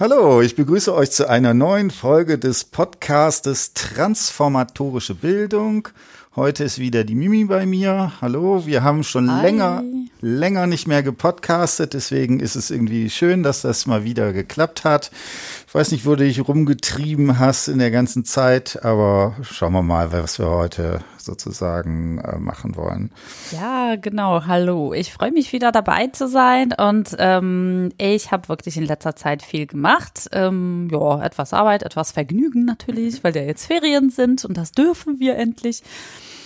Hallo, ich begrüße euch zu einer neuen Folge des Podcastes Transformatorische Bildung. Heute ist wieder die Mimi bei mir. Hallo, wir haben schon Hi. länger, länger nicht mehr gepodcastet, deswegen ist es irgendwie schön, dass das mal wieder geklappt hat. Ich weiß nicht, wo du dich rumgetrieben hast in der ganzen Zeit, aber schauen wir mal, was wir heute sozusagen äh, machen wollen. Ja, genau. Hallo. Ich freue mich wieder dabei zu sein und ähm, ich habe wirklich in letzter Zeit viel gemacht. Ähm, ja, etwas Arbeit, etwas Vergnügen natürlich, weil ja jetzt Ferien sind und das dürfen wir endlich.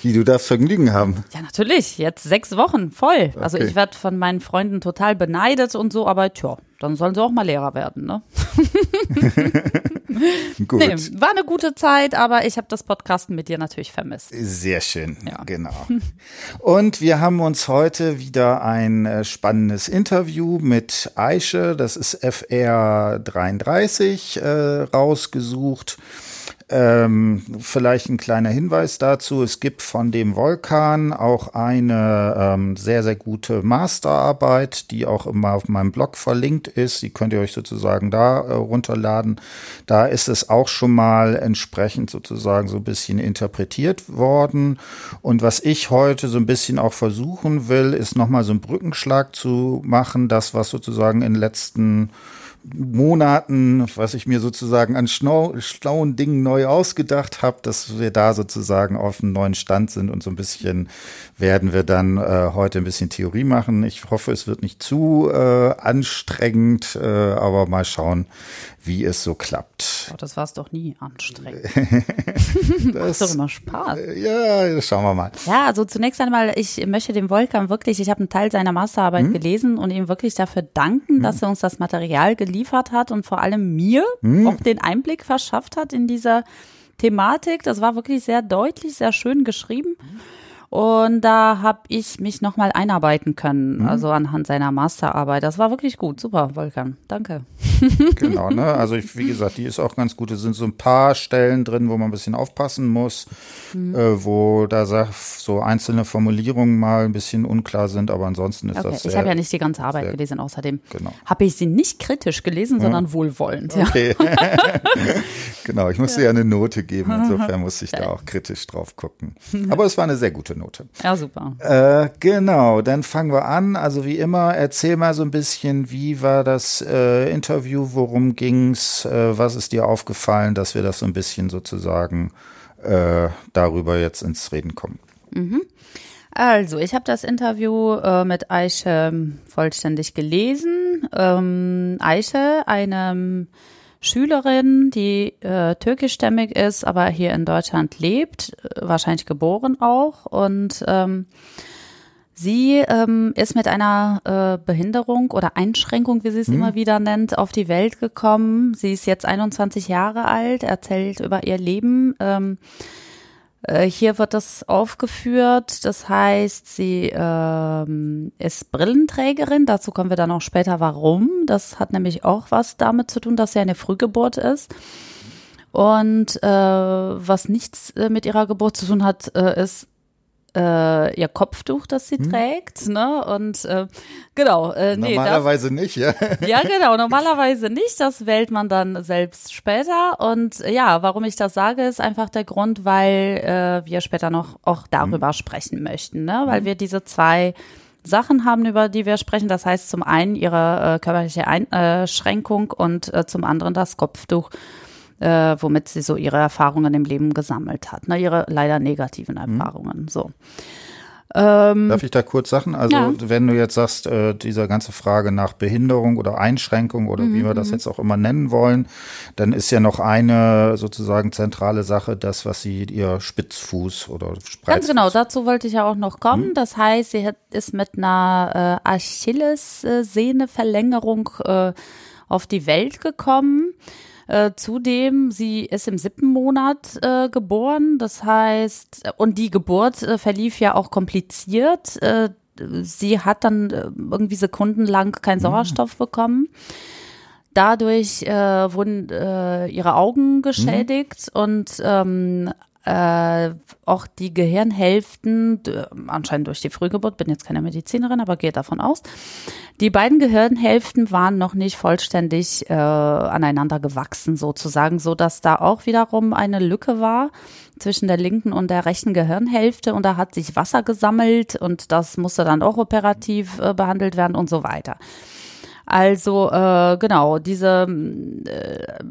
Wie du darfst Vergnügen haben. Ja, natürlich. Jetzt sechs Wochen voll. Also Okay. ich werde von meinen Freunden total beneidet und so, aber tja, dann sollen sie auch mal Lehrer werden, ne? Gut. Nee, war eine gute Zeit, aber ich habe das Podcasten mit dir natürlich vermisst. Sehr schön, Ja. genau. Und wir haben uns heute wieder ein äh, spannendes Interview mit Aische, das ist FR33, äh, rausgesucht. Ähm, vielleicht ein kleiner Hinweis dazu. Es gibt von dem Vulkan auch eine ähm, sehr, sehr gute Masterarbeit, die auch immer auf meinem Blog verlinkt ist. Die könnt ihr euch sozusagen da äh, runterladen. Da ist es auch schon mal entsprechend sozusagen so ein bisschen interpretiert worden. Und was ich heute so ein bisschen auch versuchen will, ist nochmal so einen Brückenschlag zu machen. Das, was sozusagen in den letzten Monaten, was ich mir sozusagen an schlauen Dingen neu ausgedacht habe, dass wir da sozusagen auf einem neuen Stand sind und so ein bisschen werden wir dann äh, heute ein bisschen Theorie machen. Ich hoffe, es wird nicht zu äh, anstrengend, äh, aber mal schauen, wie es so klappt. Oh, das war es doch nie anstrengend. Macht doch immer Spaß. Äh, Ja, schauen wir mal. Ja, also zunächst einmal, ich möchte dem Volkan wirklich, ich habe einen Teil seiner Masterarbeit gelesen und ihm wirklich dafür danken, dass er uns das Material geliefert hat und vor allem mir auch den Einblick verschafft hat in dieser Thematik. Das war wirklich sehr deutlich, sehr schön geschrieben. Und da habe ich mich nochmal einarbeiten können, also anhand seiner Masterarbeit. Das war wirklich gut. Super, Volkan. Danke. Genau, ne? Also ich, wie gesagt, die ist auch ganz gut. Es sind so ein paar Stellen drin, wo man ein bisschen aufpassen muss, Mhm. äh, wo da so einzelne Formulierungen mal ein bisschen unklar sind, aber ansonsten ist Okay, das sehr, ich habe ja nicht die ganze Arbeit sehr- gelesen. Außerdem Genau. habe ich sie nicht kritisch gelesen, sondern wohlwollend. Ja. Okay. genau, ich musste ja. eine Note geben, insofern musste ich da auch kritisch drauf gucken. Aber es war eine sehr gute Note. ja, super. Äh, genau, dann fangen wir an. Also wie immer, erzähl mal so ein bisschen, wie war das äh, Interview, worum ging's, äh, was ist dir aufgefallen, dass wir das so ein bisschen sozusagen äh, darüber jetzt ins Reden kommen. Also, ich habe das Interview äh, mit Aische vollständig gelesen. Ähm, Aische, eine Schülerin, die äh, türkischstämmig ist, aber hier in Deutschland lebt, äh, wahrscheinlich geboren auch. Und ähm, sie ähm, ist mit einer äh, Behinderung oder Einschränkung, wie sie es immer wieder nennt, auf die Welt gekommen. Sie ist jetzt 21 Jahre alt, erzählt über ihr Leben. Ähm, äh, Hier wird das aufgeführt. Das heißt, sie ähm, ist Brillenträgerin. Dazu kommen wir dann auch später, warum. Das hat nämlich auch was damit zu tun, dass sie eine Frühgeburt ist. Und äh, was nichts äh, mit ihrer Geburt zu tun hat, äh, ist äh, ihr Kopftuch, das sie trägt. Ne? Und äh, genau, äh, nee, das, Normalerweise nicht, ja. ja, genau. Normalerweise nicht. Das wählt man dann selbst später. Und äh, ja, warum ich das sage, ist einfach der Grund, weil äh, wir später noch auch darüber sprechen möchten, ne? Weil wir diese zwei Sachen haben, über die wir sprechen. Das heißt zum einen ihre äh, körperliche Einschränkung und äh, zum anderen das Kopftuch, äh, womit sie so ihre Erfahrungen im Leben gesammelt hat. Ne? Ihre leider negativen Erfahrungen. So. Ähm, Darf ich da kurz sagen? Also Ja. wenn du jetzt sagst, äh, diese ganze Frage nach Behinderung oder Einschränkung oder wie Mhm, wir das jetzt auch immer nennen wollen, dann ist ja noch eine sozusagen zentrale Sache, das, was sie ihr Spitzfuß oder Spreizfuß. Ganz genau, dazu wollte ich ja auch noch kommen. Das heißt, sie hat, ist mit einer äh, Achillessehneverlängerung äh, auf die Welt gekommen. Äh, zudem, sie ist im siebten Monat äh, geboren. Das heißt, und die Geburt äh, verlief ja auch kompliziert. Äh, sie hat dann äh, irgendwie sekundenlang keinen Sauerstoff bekommen. Dadurch wurden ihre Augen geschädigt und ähm, äh, auch die Gehirnhälften, anscheinend durch die Frühgeburt, bin jetzt keine Medizinerin, aber gehe davon aus, die beiden Gehirnhälften waren noch nicht vollständig äh, aneinander gewachsen sozusagen, so dass da auch wiederum eine Lücke war zwischen der linken und der rechten Gehirnhälfte und da hat sich Wasser gesammelt und das musste dann auch operativ äh, behandelt werden und so weiter. Also äh, genau, diese äh,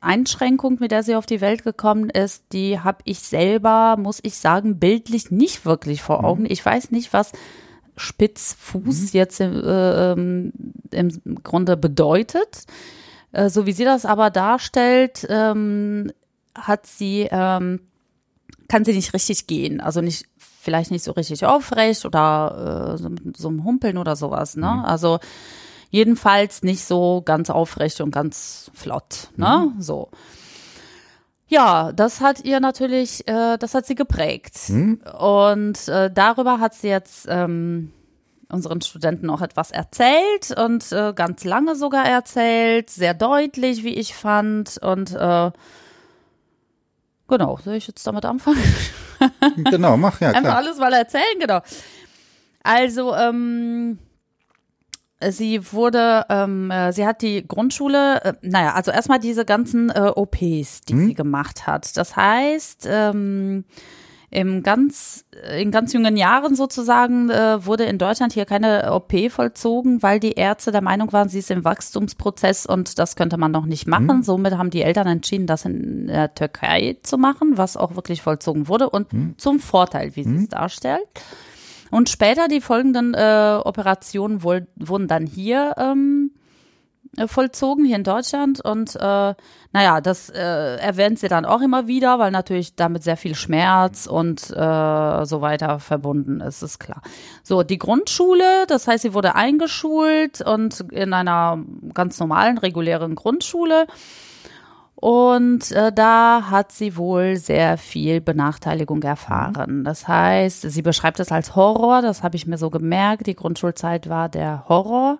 Einschränkung, mit der sie auf die Welt gekommen ist, die habe ich selber, muss ich sagen, bildlich nicht wirklich vor mhm. Augen. Ich weiß nicht, was Spitzfuß mhm. jetzt äh, ähm, im Grunde bedeutet. Äh, so wie sie das aber darstellt, ähm, hat sie, ähm, kann sie nicht richtig gehen. Also nicht, vielleicht nicht so richtig aufrecht oder äh, so, so ein Humpeln oder sowas. Ne? Mhm. Also Jedenfalls nicht so ganz aufrecht und ganz flott, ne? Mhm. So. Ja, das hat ihr natürlich, äh, das hat sie geprägt. Mhm. Und äh, darüber hat sie jetzt ähm, unseren Studenten auch etwas erzählt und äh, ganz lange sogar erzählt, sehr deutlich, wie ich fand. Und äh, genau, soll ich jetzt damit anfangen? genau, mach ja. Klar. Einfach alles mal erzählen, genau. Also, ähm, sie wurde, ähm, äh, sie hat die Grundschule, äh, naja, also erstmal diese ganzen äh, OPs, die hm? sie gemacht hat. Das heißt, ähm, im ganz, in ganz jungen Jahren sozusagen äh, wurde in Deutschland hier keine OP vollzogen, weil die Ärzte der Meinung waren, sie ist im Wachstumsprozess und das könnte man noch nicht machen. Mhm. Somit haben die Eltern entschieden, das in der Türkei zu machen, was auch wirklich vollzogen wurde und mhm. zum Vorteil, wie sie es mhm. darstellt. Und später die folgenden äh, Operationen wohl, wurden dann hier ähm, äh, vollzogen, hier in Deutschland. Und äh, naja, das äh, erwähnt sie dann auch immer wieder, weil natürlich damit sehr viel Schmerz und äh, so weiter verbunden ist, ist klar. So, die Grundschule, das heißt, sie wurde eingeschult und in einer ganz normalen, regulären Grundschule. Und äh, da hat sie wohl sehr viel Benachteiligung erfahren. Mhm. Das heißt, sie beschreibt es als Horror, das habe ich mir so gemerkt. Die Grundschulzeit war der Horror.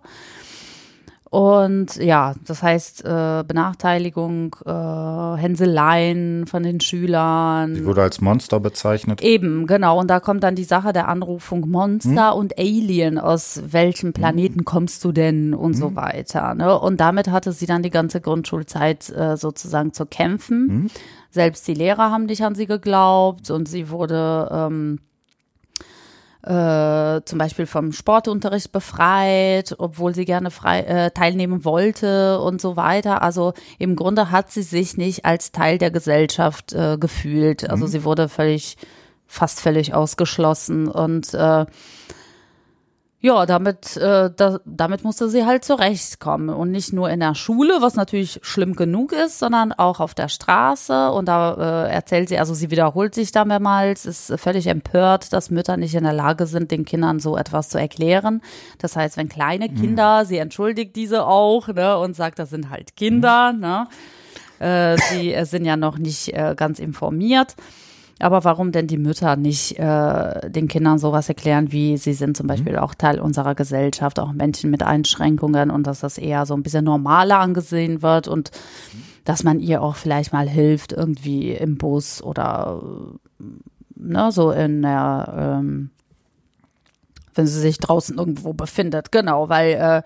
Und ja, das heißt äh, Benachteiligung, äh, Hänseleien von den Schülern. Sie wurde als Monster bezeichnet. Eben, genau. Und da kommt dann die Sache der Anrufung Monster hm? und Alien. Aus welchem Planeten hm? kommst du denn und hm? so weiter. Ne? Und damit hatte sie dann die ganze Grundschulzeit äh, sozusagen zu kämpfen. Hm? Selbst die Lehrer haben nicht an sie geglaubt und sie wurde ähm, äh, zum Beispiel vom Sportunterricht befreit, obwohl sie gerne frei äh, teilnehmen wollte und so weiter. Also im Grunde hat sie sich nicht als Teil der Gesellschaft äh, gefühlt. Also mhm. sie wurde völlig, fast völlig ausgeschlossen und äh, ja, damit, äh, da, damit musste sie halt zurechtkommen. Und nicht nur in der Schule, was natürlich schlimm genug ist, sondern auch auf der Straße. Und da äh, erzählt sie, also sie wiederholt sich da mehrmals, ist völlig empört, dass Mütter nicht in der Lage sind, den Kindern so etwas zu erklären. Das heißt, wenn kleine. Kinder, mhm. sie entschuldigt diese auch, ne, und sagt, das sind halt Kinder, mhm. ne. Äh, sie äh, sind ja noch nicht äh, ganz informiert. Aber warum denn die Mütter nicht äh, den Kindern sowas erklären, wie sie sind zum Beispiel mhm. auch Teil unserer Gesellschaft, auch Menschen mit Einschränkungen und dass das eher so ein bisschen normaler angesehen wird und dass man ihr auch vielleicht mal hilft, irgendwie im Bus oder ne, so in der, ähm, wenn sie sich draußen irgendwo befindet. Genau, weil äh,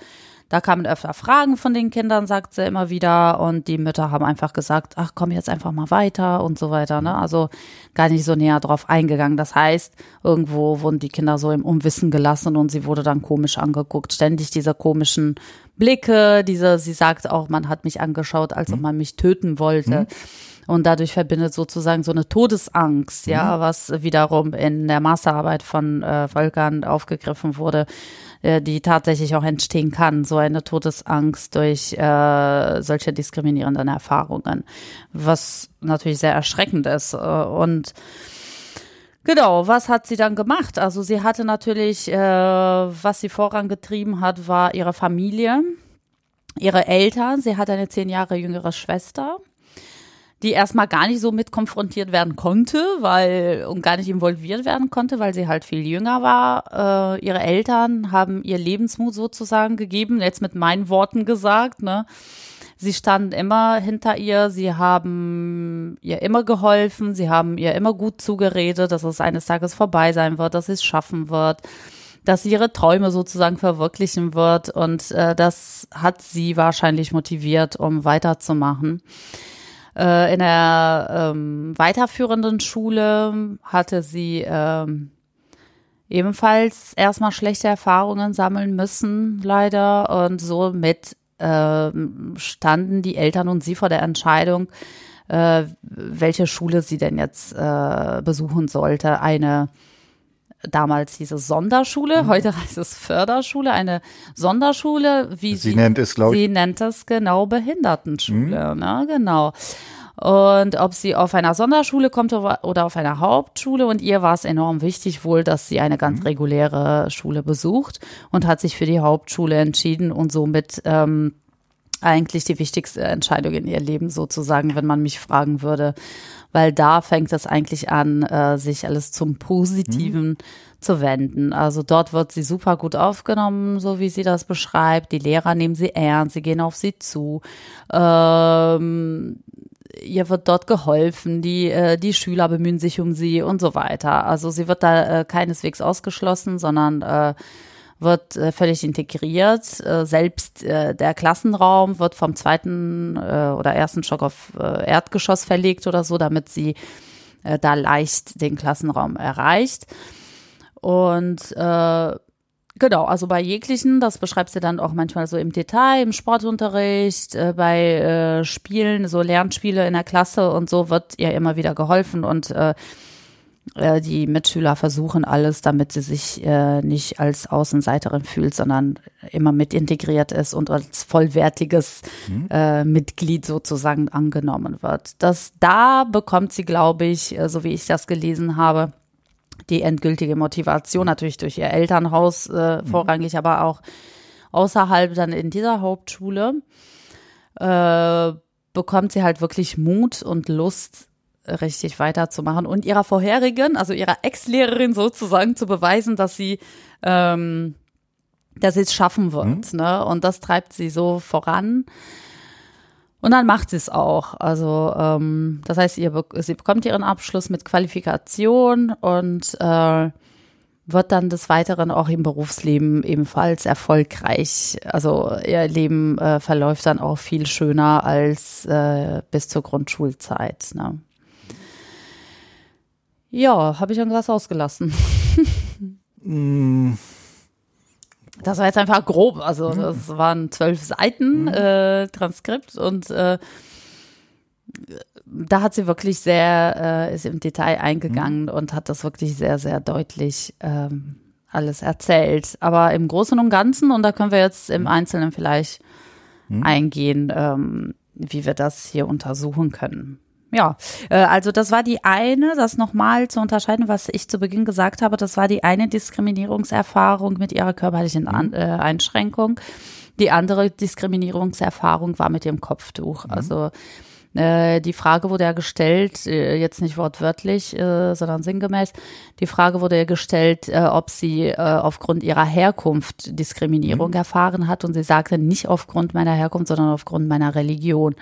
da kamen öfter Fragen von den Kindern, sagt sie immer wieder. Und die Mütter haben einfach gesagt, ach, komm jetzt einfach mal weiter und so weiter. Ne? Also gar nicht so näher drauf eingegangen. Das heißt, irgendwo wurden die Kinder so im Unwissen gelassen und sie wurde dann komisch angeguckt. Ständig diese komischen Blicke, diese, sie sagt auch, man hat mich angeschaut, als ob mhm. man mich töten wollte. Mhm. Und dadurch verbindet sozusagen so eine Todesangst, ja, mhm. was wiederum in der Masterarbeit von äh, Völkern aufgegriffen wurde äh, die tatsächlich auch entstehen kann, so eine Todesangst durch äh, solche diskriminierenden Erfahrungen, was natürlich sehr erschreckend ist. Äh, und Genau, was hat sie dann gemacht? Also sie hatte natürlich, äh, was sie vorangetrieben hat, war ihre Familie, ihre Eltern. Sie hat eine zehn Jahre jüngere Schwester die erstmal gar nicht so mit konfrontiert werden konnte, weil und gar nicht involviert werden konnte, weil sie halt viel jünger war. Äh, ihre Eltern haben ihr Lebensmut sozusagen gegeben, jetzt mit meinen Worten gesagt, ne? Sie standen immer hinter ihr, sie haben ihr immer geholfen, sie haben ihr immer gut zugeredet, dass es eines Tages vorbei sein wird, dass sie es schaffen wird, dass sie ihre Träume sozusagen verwirklichen wird und äh, das hat sie wahrscheinlich motiviert, um weiterzumachen. Äh, in der ähm, weiterführenden Schule hatte sie ähm, ebenfalls erstmal schlechte Erfahrungen sammeln müssen, leider. Und somit äh, standen die Eltern und sie vor der Entscheidung, äh, welche Schule sie denn jetzt äh, besuchen sollte. Eine damals hieß es Sonderschule, mhm. heute heißt es Förderschule, eine Sonderschule, wie sie, sie nennt es, glaube ich. Sie nennt es genau Behindertenschule, mhm. ne, genau. Und ob sie auf einer Sonderschule kommt oder auf einer Hauptschule. Und ihr war es enorm wichtig wohl, dass sie eine ganz mhm. reguläre Schule besucht und hat sich für die Hauptschule entschieden und somit ähm, eigentlich die wichtigste Entscheidung in ihr Leben sozusagen, wenn man mich fragen würde, weil da fängt es eigentlich an, äh, sich alles zum Positiven mhm. zu wenden. Also dort wird sie super gut aufgenommen, so wie sie das beschreibt. Die Lehrer nehmen sie ernst, sie gehen auf sie zu. Ähm, ihr wird dort geholfen, die, äh, die Schüler bemühen sich um sie und so weiter. Also sie wird da äh, keineswegs ausgeschlossen, sondern äh, wird äh, völlig integriert. Äh, selbst äh, der Klassenraum wird vom zweiten äh, oder ersten Stock auf äh, Erdgeschoss verlegt oder so, damit sie äh, da leicht den Klassenraum erreicht. Und äh, Genau, also bei jeglichen, das beschreibst du dann auch manchmal so im Detail, im Sportunterricht, äh, bei äh, Spielen, so Lernspiele in der Klasse und so wird ihr immer wieder geholfen und äh, äh, die Mitschüler versuchen alles, damit sie sich äh, nicht als Außenseiterin fühlt, sondern immer mit integriert ist und als vollwertiges mhm. äh, Mitglied sozusagen angenommen wird. Das da bekommt sie, glaube ich, so wie ich das gelesen habe, die endgültige Motivation natürlich durch ihr Elternhaus äh, mhm. vorrangig, aber auch außerhalb dann in dieser Hauptschule äh, bekommt sie halt wirklich Mut und Lust, richtig weiterzumachen und ihrer vorherigen, also ihrer Ex-Lehrerin sozusagen zu beweisen, dass sie ähm, dass sie es schaffen wird. Mhm. Ne? Und das treibt sie so voran. Und dann macht sie es auch. Also ähm, das heißt, ihr, sie bekommt ihren Abschluss mit Qualifikation und äh, wird dann des Weiteren auch im Berufsleben ebenfalls erfolgreich. Also ihr Leben äh, verläuft dann auch viel schöner als äh, bis zur Grundschulzeit. Ne? Ja, habe ich irgendwas ausgelassen? mm. Das war jetzt einfach grob, also mhm. das waren zwölf Seiten mhm. äh, Transkript und äh, da hat sie wirklich sehr, äh, ist im Detail eingegangen mhm. und hat das wirklich sehr, sehr deutlich ähm, alles erzählt. Aber im Großen und Ganzen, und da können wir jetzt im Einzelnen vielleicht eingehen, ähm, wie wir das hier untersuchen können ja, äh, also das war die eine, das nochmal zu unterscheiden, was ich zu Beginn gesagt habe, das war die eine Diskriminierungserfahrung mit ihrer körperlichen An äh, Einschränkung. Die andere Diskriminierungserfahrung war mit ihrem Kopftuch. Mhm. Äh, die Frage wurde ja gestellt, äh, jetzt nicht wortwörtlich, äh, sondern sinngemäß, die Frage wurde ja gestellt, äh, ob sie äh, aufgrund ihrer Herkunft Diskriminierung mhm. erfahren hat und sie sagte nicht aufgrund meiner Herkunft, sondern aufgrund meiner Religion.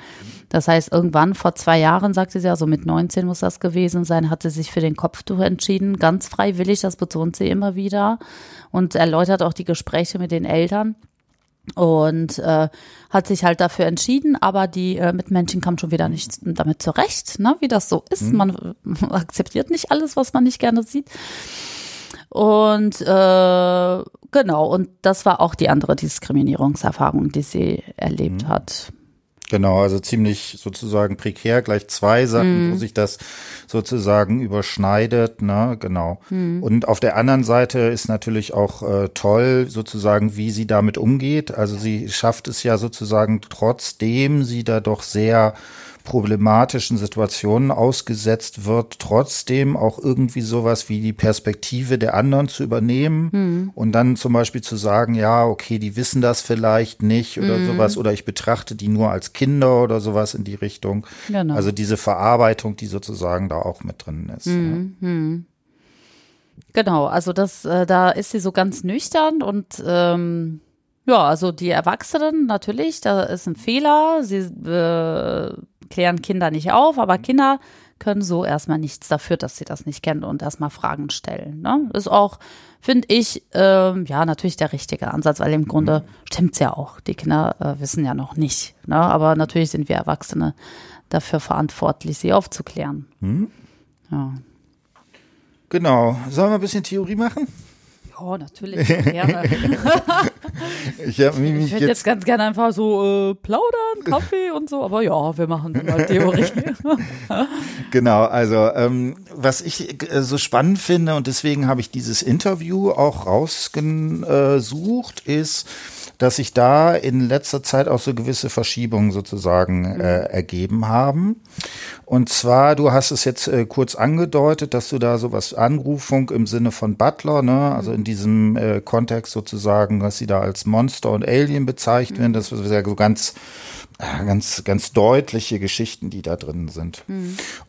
Das heißt, irgendwann vor zwei Jahren, sagte sie, also mit 19 muss das gewesen sein, hat sie sich für den Kopftuch entschieden, ganz freiwillig, das betont sie immer wieder und erläutert auch die Gespräche mit den Eltern und äh, hat sich halt dafür entschieden, aber die äh, Mitmenschen kamen schon wieder nicht damit zurecht, ne, wie das so ist. Mhm. Man, akzeptiert nicht alles, was man nicht gerne sieht. Und äh, genau, und das war auch die andere Diskriminierungserfahrung, die sie erlebt mhm. hat. Genau, also ziemlich sozusagen prekär, gleich zwei Sachen, mm. wo mhm. sich das sozusagen überschneidet, ne, genau. Mm. Und auf der anderen Seite ist natürlich auch äh, toll, sozusagen, wie sie damit umgeht. Also sie schafft es ja sozusagen trotzdem sie da doch sehr problematischen Situationen ausgesetzt wird, trotzdem auch irgendwie sowas wie die Perspektive der anderen zu übernehmen mhm. und dann zum Beispiel zu sagen, ja, okay, die wissen das vielleicht nicht oder mhm. sowas oder ich betrachte die nur als Kinder oder sowas in die Richtung. Genau. Also diese Verarbeitung, die sozusagen da auch mit drin ist. Mhm. Ja. Hm. Genau, also das, äh, da ist sie so ganz nüchtern und ähm, Ja, also die Erwachsenen natürlich, da ist ein Fehler. Sie äh, klären Kinder nicht auf, aber Kinder können so erstmal nichts dafür, dass sie das nicht kennen und erstmal Fragen stellen. Ne? Ist auch, finde ich, ähm, ja, natürlich der richtige Ansatz, weil im Grunde stimmt's ja auch. Die Kinder äh, wissen ja noch nicht. Ne? Aber natürlich sind wir Erwachsene dafür verantwortlich, sie aufzuklären. Hm? Ja. Genau. Sollen wir ein bisschen Theorie machen? Ja, natürlich. Gerne. Ich mich Ich hätte jetzt jetzt ganz gerne einfach so äh, plaudern, Kaffee und so, aber ja, wir machen mal Theorie. Genau, also ähm, was ich äh, so spannend finde und deswegen habe ich dieses Interview auch rausgesucht, ist, dass sich da in letzter Zeit auch so gewisse Verschiebungen sozusagen äh, ergeben haben. Und zwar, du hast es jetzt äh, kurz angedeutet, dass du da sowas Anrufung im Sinne von Butler, ne, also in diesem äh, Kontext sozusagen, dass sie da als Monster und Alien bezeichnet werden, das ist ja so ganz ganz, ganz deutliche Geschichten, die da drin sind.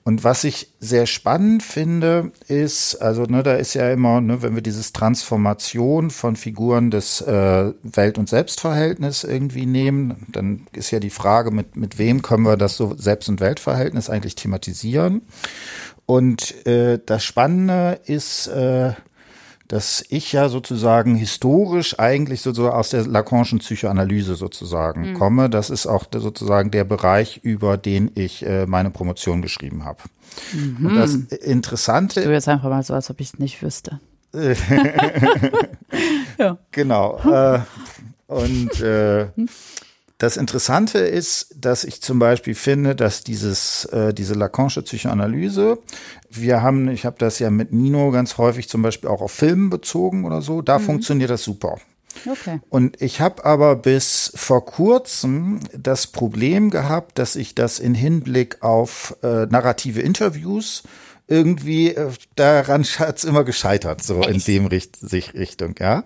Und was ich sehr spannend finde, ist, also ne, da ist ja immer, ne, wenn wir dieses Transformation von Figuren des äh, Welt- und Selbstverhältnis irgendwie nehmen, dann ist ja die Frage, mit, mit wem können wir das so Selbst- und Weltverhältnis eigentlich thematisieren. Und äh, das Spannende ist, äh, dass ich ja sozusagen historisch eigentlich so, so aus der Lacanischen Psychoanalyse sozusagen komme. Das ist auch der, sozusagen der Bereich, über den ich äh, meine Promotion geschrieben habe. Und das Interessante Du jetzt einfach mal so, als ob ich es nicht wüsste. ja. Genau. Äh, und äh, das Interessante ist, dass ich zum Beispiel finde, dass dieses, äh, diese Lacanische Psychoanalyse, wir haben, ich habe das ja mit Nino ganz häufig zum Beispiel auch auf Filmen bezogen oder so, da funktioniert das super. Okay. Und ich habe aber bis vor kurzem das Problem gehabt, dass ich das in Hinblick auf äh, narrative Interviews irgendwie äh, daran hat's immer gescheitert, so in dem Richt sich Richtung, ja.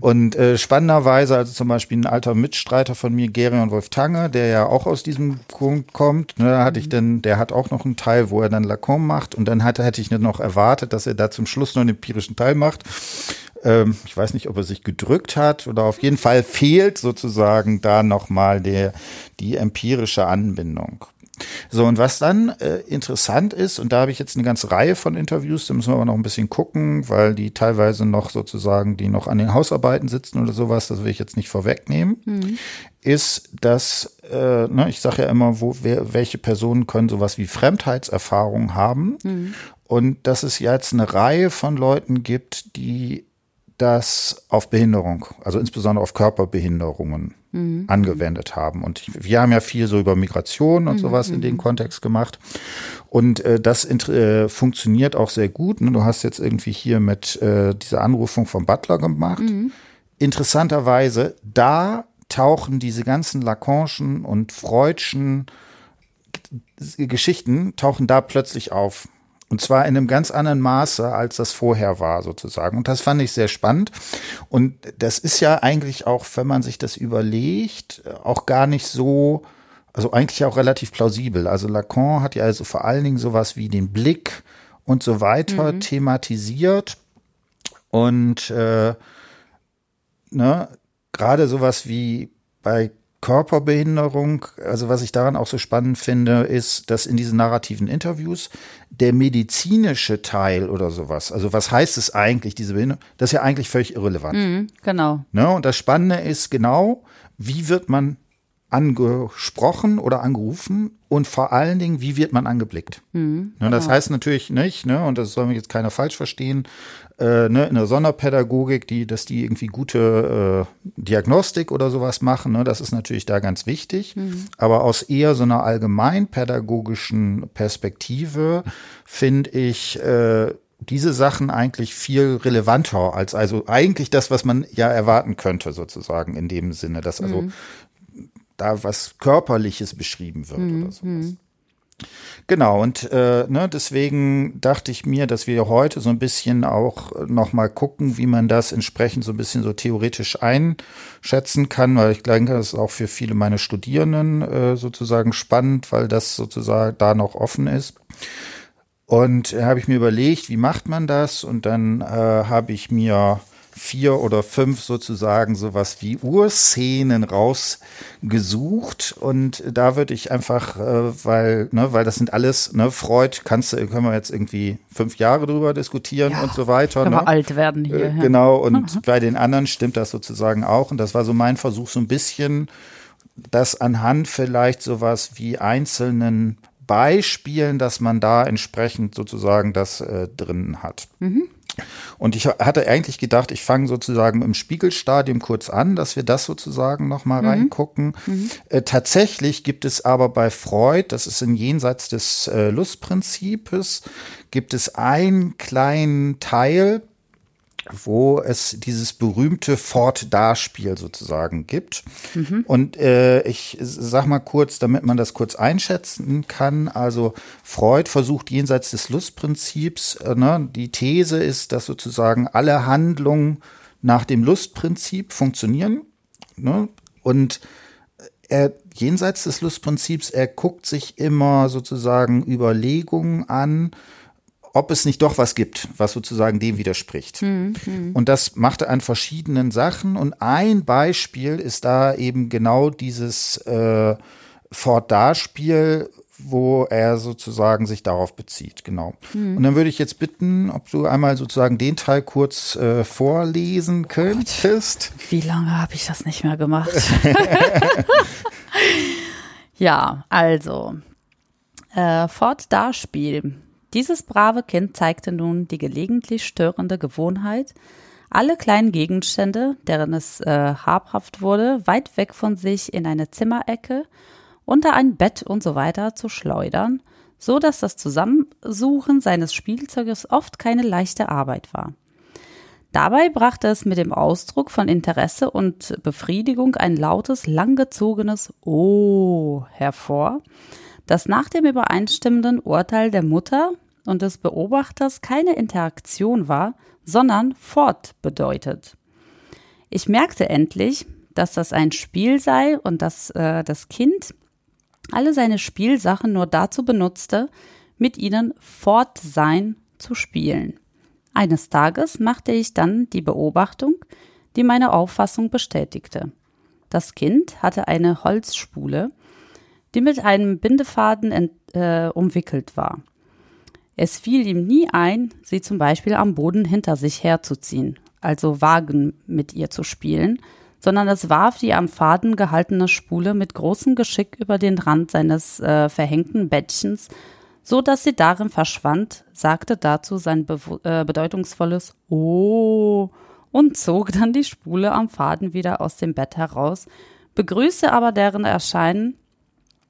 Und äh, spannenderweise, also zum Beispiel ein alter Mitstreiter von mir, Gerion Wolf Tange, der ja auch aus diesem Punkt kommt, ne, da hatte ich dann, der hat auch noch einen Teil, wo er dann Lacan macht und dann hatte, hätte ich noch erwartet, dass er da zum Schluss noch einen empirischen Teil macht. Ähm, ich weiß nicht, ob er sich gedrückt hat oder auf jeden Fall fehlt sozusagen da nochmal der, die empirische Anbindung. So, und was dann äh, interessant ist, und da habe ich jetzt eine ganze Reihe von Interviews, da müssen wir aber noch ein bisschen gucken, weil die teilweise noch sozusagen, die noch an den Hausarbeiten sitzen oder sowas, das will ich jetzt nicht vorwegnehmen, ist, dass, äh, ne, ich sage ja immer, wo, wer, welche Personen können sowas wie Fremdheitserfahrung haben. Und dass es jetzt eine Reihe von Leuten gibt, die das auf Behinderung, also insbesondere auf Körperbehinderungen angewendet haben. Und wir haben ja viel so über Migration und sowas in den Kontext gemacht. Und äh, das äh, funktioniert auch sehr gut. Ne? Du hast jetzt irgendwie hier mit äh, dieser Anrufung vom Butler gemacht. Interessanterweise, da tauchen diese ganzen Lacanischen und Freudschen Geschichten tauchen da plötzlich auf. Und zwar in einem ganz anderen Maße, als das vorher war, sozusagen. Und das fand ich sehr spannend. Und das ist ja eigentlich auch, wenn man sich das überlegt, auch gar nicht so, also eigentlich auch relativ plausibel. Also Lacan hat ja also vor allen Dingen sowas wie den Blick und so weiter thematisiert. Und äh, ne, gerade sowas wie bei Körperbehinderung, also was ich daran auch so spannend finde, ist, dass in diesen narrativen Interviews der medizinische Teil oder sowas, also was heißt es eigentlich, diese Behinderung, das ist ja eigentlich völlig irrelevant. Mhm, genau. Ne? Und das Spannende ist genau, wie wird man angesprochen oder angerufen und vor allen Dingen, wie wird man angeblickt. ne, das heißt natürlich nicht, ne, und das soll mich jetzt keiner falsch verstehen, äh, ne, in der Sonderpädagogik, die, dass die irgendwie gute äh, Diagnostik oder sowas machen, ne, das ist natürlich da ganz wichtig. Aber aus eher so einer allgemeinpädagogischen Perspektive finde ich äh, diese Sachen eigentlich viel relevanter als also eigentlich das, was man ja erwarten könnte, sozusagen in dem Sinne, dass also da was Körperliches beschrieben wird oder sowas. Genau, und äh, ne, deswegen dachte ich mir, dass wir heute so ein bisschen auch nochmal gucken, wie man das entsprechend so ein bisschen so theoretisch einschätzen kann, weil ich denke, das ist auch für viele meiner Studierenden äh, sozusagen spannend, weil das sozusagen da noch offen ist. Und äh, habe ich mir überlegt, wie macht man das? Und dann äh, habe ich mir vier oder fünf sozusagen sowas wie Urszenen rausgesucht und da würde ich einfach, äh, weil, ne, weil das sind alles, ne, Freud, kannst du, können wir jetzt irgendwie fünf Jahre drüber diskutieren ja, und so weiter. Können ne? wir alt werden hier. Äh, genau, und bei den anderen stimmt das sozusagen auch und das war so mein Versuch, so ein bisschen das anhand vielleicht sowas wie einzelnen Beispielen, dass man da entsprechend sozusagen das äh, drin hat. Mhm. Und ich hatte eigentlich gedacht, ich fange sozusagen im Spiegelstadium kurz an, dass wir das sozusagen nochmal mhm. reingucken. Mhm. Äh, tatsächlich gibt es aber bei Freud, das ist in Jenseits des äh, Lustprinzips, gibt es einen kleinen Teil, wo es dieses berühmte Fort-Da-Spiel sozusagen gibt. Mhm. Und äh, ich sag mal kurz, damit man das kurz einschätzen kann. Also Freud versucht jenseits des Lustprinzips, äh, ne, die These ist, dass sozusagen alle Handlungen nach dem Lustprinzip funktionieren. Ne? Und er jenseits des Lustprinzips, er guckt sich immer sozusagen Überlegungen an, ob es nicht doch was gibt, was sozusagen dem widerspricht. Mhm. Und das macht er an verschiedenen Sachen. Und ein Beispiel ist da eben genau dieses äh, Fort-Da-Spiel, wo er sozusagen sich darauf bezieht, genau. Mhm. Und dann würde ich jetzt bitten, ob du einmal sozusagen den Teil kurz äh, vorlesen könntest. Oh Wie lange habe ich das nicht mehr gemacht? ja, also äh, Fort-Da-Spiel dieses brave Kind zeigte nun die gelegentlich störende Gewohnheit, alle kleinen Gegenstände, deren es äh, habhaft wurde, weit weg von sich in eine Zimmerecke, unter ein Bett und so weiter zu schleudern, so dass das Zusammensuchen seines Spielzeuges oft keine leichte Arbeit war. Dabei brachte es mit dem Ausdruck von Interesse und Befriedigung ein lautes, langgezogenes Oh hervor, das nach dem übereinstimmenden Urteil der Mutter und des Beobachters keine Interaktion war, sondern fort bedeutet. Ich merkte endlich, dass das ein Spiel sei und dass äh, das Kind alle seine Spielsachen nur dazu benutzte, mit ihnen fort sein zu spielen. Eines Tages machte ich dann die Beobachtung, die meine Auffassung bestätigte. Das Kind hatte eine Holzspule, die mit einem Bindefaden ent, äh, umwickelt war. Es fiel ihm nie ein, sie zum Beispiel am Boden hinter sich herzuziehen, also wagen mit ihr zu spielen, sondern es warf die am Faden gehaltene Spule mit großem Geschick über den Rand seines äh, verhängten Bettchens, so dass sie darin verschwand, sagte dazu sein be äh, bedeutungsvolles Oh und zog dann die Spule am Faden wieder aus dem Bett heraus, begrüßte aber deren Erscheinen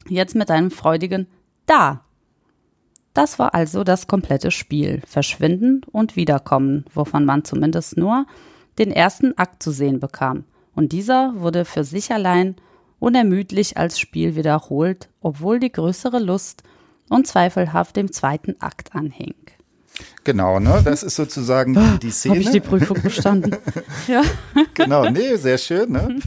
jetzt mit einem freudigen Da das war also das komplette Spiel. Verschwinden und Wiederkommen, wovon man zumindest nur den ersten Akt zu sehen bekam. Und dieser wurde für sich allein unermüdlich als Spiel wiederholt, obwohl die größere Lust unzweifelhaft dem zweiten Akt anhing. Genau, ne? Das ist sozusagen die, die Szene. Habe ich die Prüfung bestanden? ja. Genau, nee, sehr schön, ne?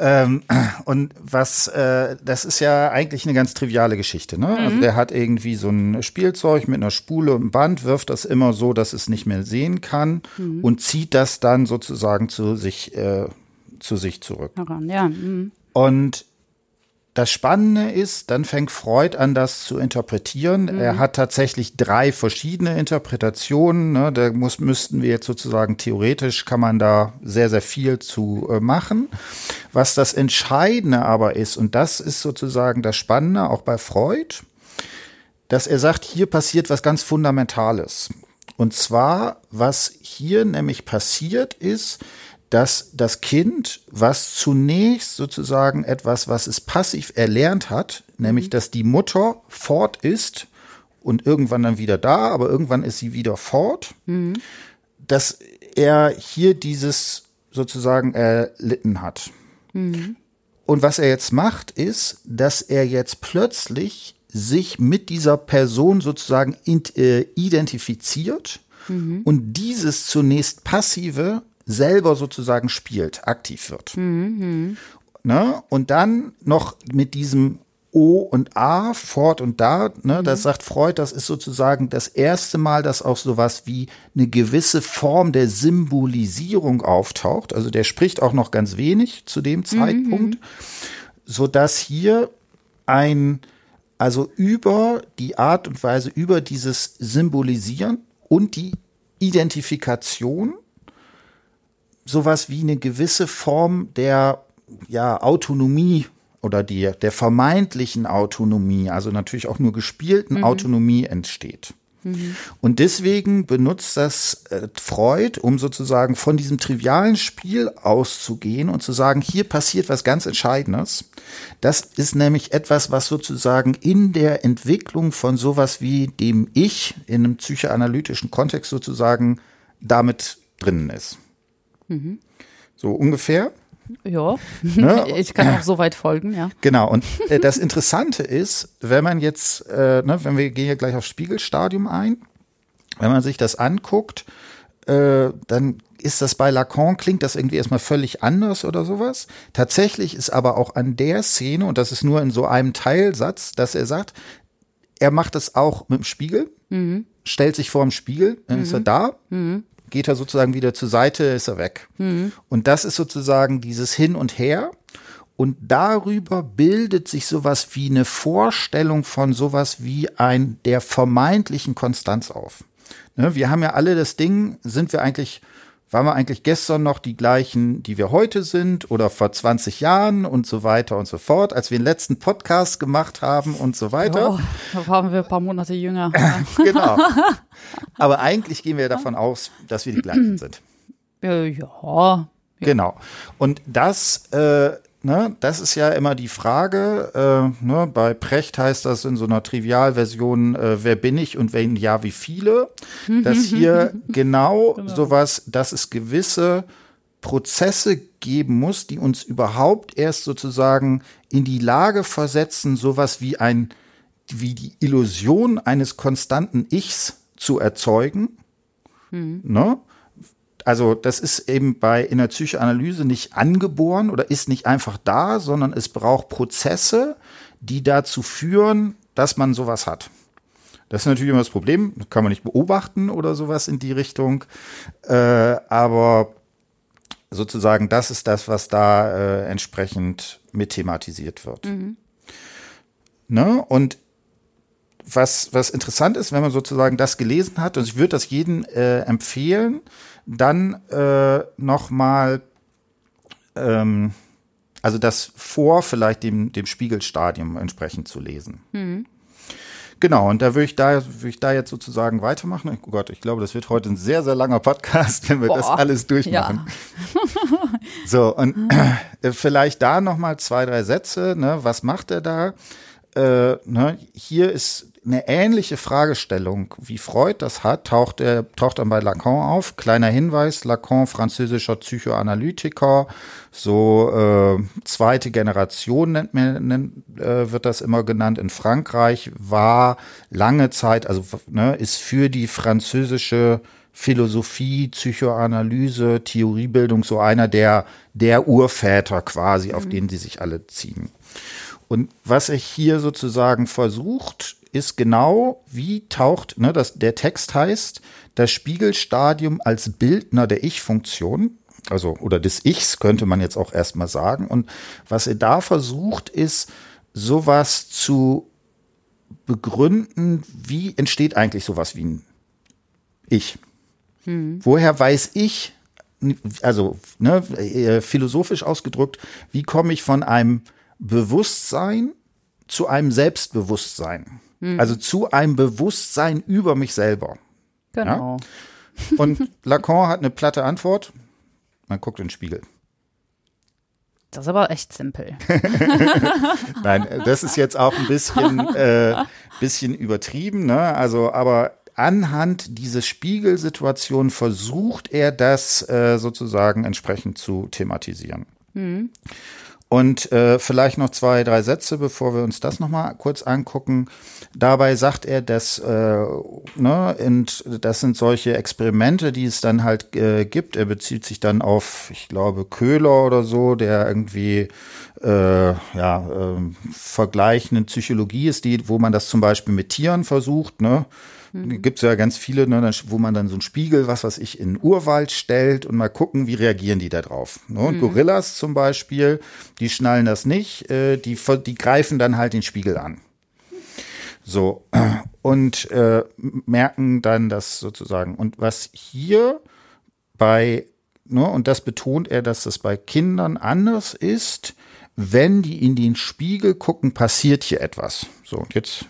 Ähm, und was, äh, das ist ja eigentlich eine ganz triviale Geschichte. Ne? Also mhm. Also der hat irgendwie so ein Spielzeug mit einer Spule und einem Band, wirft das immer so, dass es nicht mehr sehen kann mhm. und zieht das dann sozusagen zu sich, äh, zu sich zurück. Ja. Mhm. Und das Spannende ist, dann fängt Freud an, das zu interpretieren. Mhm. Er hat tatsächlich drei verschiedene Interpretationen. Ne? Da muss, müssten wir jetzt sozusagen theoretisch, kann man da sehr, sehr viel zu äh, machen. Was das Entscheidende aber ist, und das ist sozusagen das Spannende auch bei Freud, dass er sagt, hier passiert was ganz Fundamentales. Und zwar, was hier nämlich passiert ist, dass das Kind, was zunächst sozusagen etwas, was es passiv erlernt hat, nämlich mhm. dass die Mutter fort ist und irgendwann dann wieder da, aber irgendwann ist sie wieder fort, mhm. dass er hier dieses sozusagen erlitten hat. Mhm. Und was er jetzt macht, ist, dass er jetzt plötzlich sich mit dieser Person sozusagen äh, identifiziert mhm. und dieses zunächst passive selber sozusagen spielt, aktiv wird. Mhm. Ne? Und dann noch mit diesem O und A, fort und da, ne, das sagt Freud, das ist sozusagen das erste Mal, dass auch sowas wie eine gewisse Form der Symbolisierung auftaucht. Also der spricht auch noch ganz wenig zu dem Zeitpunkt, so dass hier ein, also über die Art und Weise, über dieses Symbolisieren und die Identifikation sowas wie eine gewisse Form der ja, Autonomie oder die, der vermeintlichen Autonomie, also natürlich auch nur gespielten Autonomie entsteht. Und deswegen benutzt das äh, Freud, um sozusagen von diesem trivialen Spiel auszugehen und zu sagen, hier passiert was ganz Entscheidendes. Das ist nämlich etwas, was sozusagen in der Entwicklung von sowas wie dem Ich in einem psychoanalytischen Kontext sozusagen damit drinnen ist. So ungefähr. Ja, Ne? ich kann auch so weit folgen, ja. Genau, und äh, das Interessante ist, wenn man jetzt, äh, ne, wenn wir gehen ja gleich aufs Spiegelstadium ein, wenn man sich das anguckt, äh, dann ist das bei Lacan, klingt das irgendwie erstmal völlig anders oder sowas. Tatsächlich ist aber auch an der Szene, und das ist nur in so einem Teilsatz, dass er sagt, er macht das auch mit dem Spiegel, stellt sich vor dem Spiegel, dann ist er da, geht er sozusagen wieder zur Seite, ist er weg. Und das ist sozusagen dieses Hin und Her. Und darüber bildet sich sowas wie eine Vorstellung von sowas wie ein der vermeintlichen Konstanz auf. Ne, wir haben ja alle das Ding, sind wir eigentlich, waren wir eigentlich gestern noch die gleichen, die wir heute sind oder vor 20 Jahren und so weiter und so fort, als wir den letzten Podcast gemacht haben und so weiter. Oh, da waren wir ein paar Monate jünger. Genau. Aber eigentlich gehen wir davon aus, dass wir die gleichen sind. ja, ja. Genau. Und das, äh, ne, das ist ja immer die Frage. Äh, ne, bei Precht heißt das in so einer Trivialversion, äh, wer bin ich und wenn ja, wie viele? Dass hier genau, sowas, dass es gewisse Prozesse geben muss, die uns überhaupt erst sozusagen in die Lage versetzen, sowas wie ein, wie die Illusion eines konstanten Ichs zu erzeugen. Ne? Also das ist eben bei in der Psychoanalyse nicht angeboren oder ist nicht einfach da, sondern es braucht Prozesse, die dazu führen, dass man sowas hat. Das ist natürlich immer das Problem, kann man nicht beobachten oder sowas in die Richtung, äh, aber sozusagen das ist das, was da äh, entsprechend mit thematisiert wird. Ne? Und was, was interessant ist, wenn man sozusagen das gelesen hat, und ich würde das jedem äh, empfehlen, dann äh, nochmal, ähm, also das vor vielleicht dem, dem Spiegelstadium entsprechend zu lesen. Genau, und da würde ich da, würde ich da jetzt sozusagen weitermachen. Oh Gott, ich glaube, das wird heute ein sehr, sehr langer Podcast, wenn wir das Boah, alles durchmachen. So, und äh, vielleicht da nochmal zwei, drei Sätze. Ne? Was macht er da? Äh, ne? Hier ist eine ähnliche Fragestellung, wie Freud das hat, taucht, er, taucht dann bei Lacan auf. Kleiner Hinweis, Lacan, französischer Psychoanalytiker, so äh, zweite Generation nennt man, nennt, äh, wird das immer genannt. In Frankreich war lange Zeit, also ne, ist für die französische Philosophie, Psychoanalyse, Theoriebildung so einer der, der Urväter quasi, auf den sie sich alle ziehen. Und was er hier sozusagen versucht, ist genau, wie taucht, ne, das, der Text heißt, das Spiegelstadium als Bildner der Ich-Funktion, also, oder des Ichs könnte man jetzt auch erstmal sagen. Und was er da versucht, ist, sowas zu begründen, wie entsteht eigentlich sowas wie ein Ich? Woher weiß ich, also ne, äh, philosophisch ausgedrückt, wie komme ich von einem Bewusstsein zu einem Selbstbewusstsein? Also zu einem Bewusstsein über mich selber. Genau. Und Lacan hat eine platte Antwort. Man guckt in den Spiegel. Das ist aber echt simpel. Nein, das ist jetzt auch ein bisschen, äh, bisschen übertrieben, ne? Also, aber anhand dieser Spiegelsituation versucht er das äh, sozusagen entsprechend zu thematisieren. Und äh, vielleicht noch zwei, drei Sätze, bevor wir uns das nochmal kurz angucken. Dabei sagt er, dass äh, ne, und das sind solche Experimente, die es dann halt äh, gibt. Er bezieht sich dann auf, ich glaube, Köhler oder so, der irgendwie äh, ja äh, vergleichende Psychologie ist, die, wo man das zum Beispiel mit Tieren versucht, ne? Mhm. Gibt es ja ganz viele, ne, wo man dann so einen Spiegel, was weiß ich, in den Urwald stellt und mal gucken, wie reagieren die da drauf. Ne? Und mhm. Gorillas zum Beispiel, die schnallen das nicht, äh, die, die greifen dann halt den Spiegel an. So, und äh, merken dann das sozusagen. Und was hier bei, ne, und das betont er, dass das bei Kindern anders ist, wenn die in den Spiegel gucken, passiert hier etwas. So, und jetzt